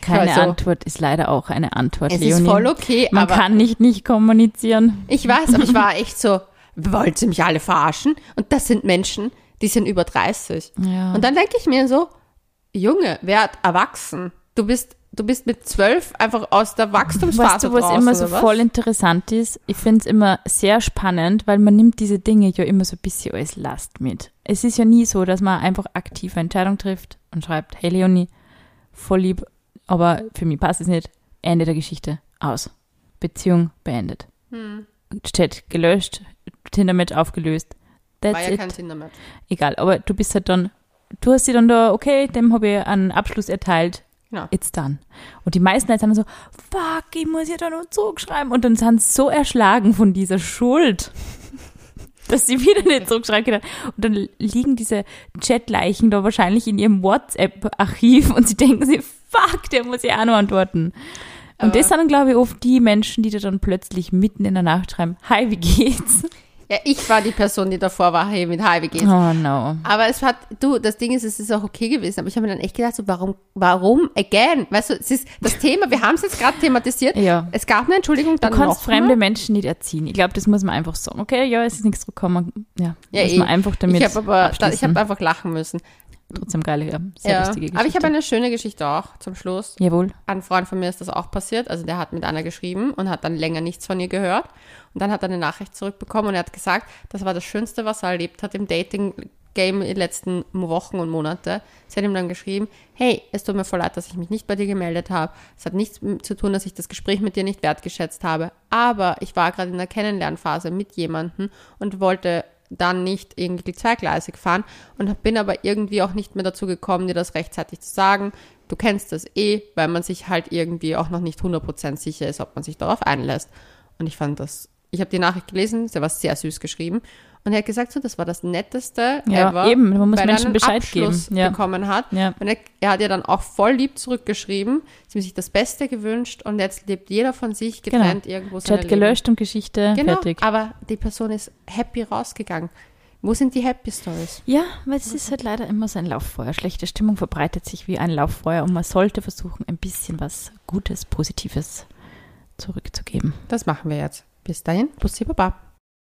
Keine Also, Antwort ist leider auch eine Antwort, Es Leonie. ist voll okay, Man aber kann nicht nicht kommunizieren. ich weiß, aber ich war echt so, wollt ihr mich alle verarschen? Und das sind Menschen, die sind über 30. Ja. Und dann denke ich mir so, Junge, werd erwachsen. Du bist, du bist mit zwölf einfach aus der Wachstumsphase Weißt du, was draußen, immer so was? voll interessant ist? Ich finde es immer sehr spannend, weil man nimmt diese Dinge ja immer so ein bisschen als Last mit. Es ist ja nie so, dass man einfach aktiv eine Entscheidung trifft und schreibt, hey Leonie, voll lieb, aber für mich passt es nicht. Ende der Geschichte. Aus. Beziehung beendet. Hm. Chat gelöscht, Tinder-Match aufgelöst. That's War ja it. kein Tinder-Match. Egal, aber du bist halt dann, du hast sie dann da, okay, dem habe ich einen Abschluss erteilt, Genau. it's done. Und die meisten Leute sind dann so, fuck, ich muss ja da noch zurückschreiben. Und dann sind sie so erschlagen von dieser Schuld. *laughs* dass sie wieder nicht zurückschreiben kann. Und dann liegen diese Chatleichen da wahrscheinlich in ihrem WhatsApp-Archiv und sie denken sich, fuck, der muss ja auch noch antworten. Und Aber- das sind dann, glaube ich, oft die Menschen, die dir dann plötzlich mitten in der Nacht schreiben, hi, wie geht's? Ja, ich war die Person, die davor war, hey, mit Hi, wie geht's? Oh no. Aber es hat, du, das Ding ist, es ist auch okay gewesen, aber ich habe mir dann echt gedacht, so, warum, warum again? Weißt du, es ist das Thema, wir haben es jetzt gerade thematisiert. Ja. Es gab eine Entschuldigung, Du dann kannst noch fremde mal. Menschen nicht erziehen. Ich glaube, das muss man einfach sagen. Okay, ja, es ist nichts zurückgekommen. Ja, Ja, muss eh. man einfach damit Ich habe aber, da, ich habe einfach lachen müssen. Trotzdem geile, ja, sehr Ja. lustige Geschichte. Aber ich habe eine schöne Geschichte auch zum Schluss. Jawohl. Ein Freund von mir ist das auch passiert. Also der hat mit einer geschrieben und hat dann länger nichts von ihr gehört. Und dann hat er eine Nachricht zurückbekommen und er hat gesagt, das war das Schönste, was er erlebt hat im Dating-Game in den letzten Wochen und Monate. Sie hat ihm dann geschrieben, hey, es tut mir voll leid, dass ich mich nicht bei dir gemeldet habe. Es hat nichts zu tun, dass ich das Gespräch mit dir nicht wertgeschätzt habe. Aber ich war gerade in der Kennenlernphase mit jemandem und wollte dann nicht irgendwie zweigleisig fahren und bin aber irgendwie auch nicht mehr dazu gekommen, dir das rechtzeitig zu sagen. Du kennst das eh, weil man sich halt irgendwie auch noch nicht 100% sicher ist, ob man sich darauf einlässt. Und ich fand das, ich habe die Nachricht gelesen, sie war sehr süß geschrieben. Und er hat gesagt, so, das war das Netteste Ja, ever. eben, man muss weil er Menschen einen Bescheid Abschluss geben. Ja. bekommen hat. Ja. Und er, er hat ihr dann auch voll lieb zurückgeschrieben, sie hat sich das Beste gewünscht und jetzt lebt jeder von sich getrennt irgendwo seine Chat gelöscht und Geschichte. Genau, fertig. aber die Person ist happy rausgegangen. Wo sind die Happy Stories? Ja, weil es ist halt leider immer so ein Lauffeuer. Schlechte Stimmung verbreitet sich wie ein Lauffeuer und man sollte versuchen, ein bisschen was Gutes, Positives zurückzugeben. Das machen wir jetzt. Bis dahin, Bussi Baba.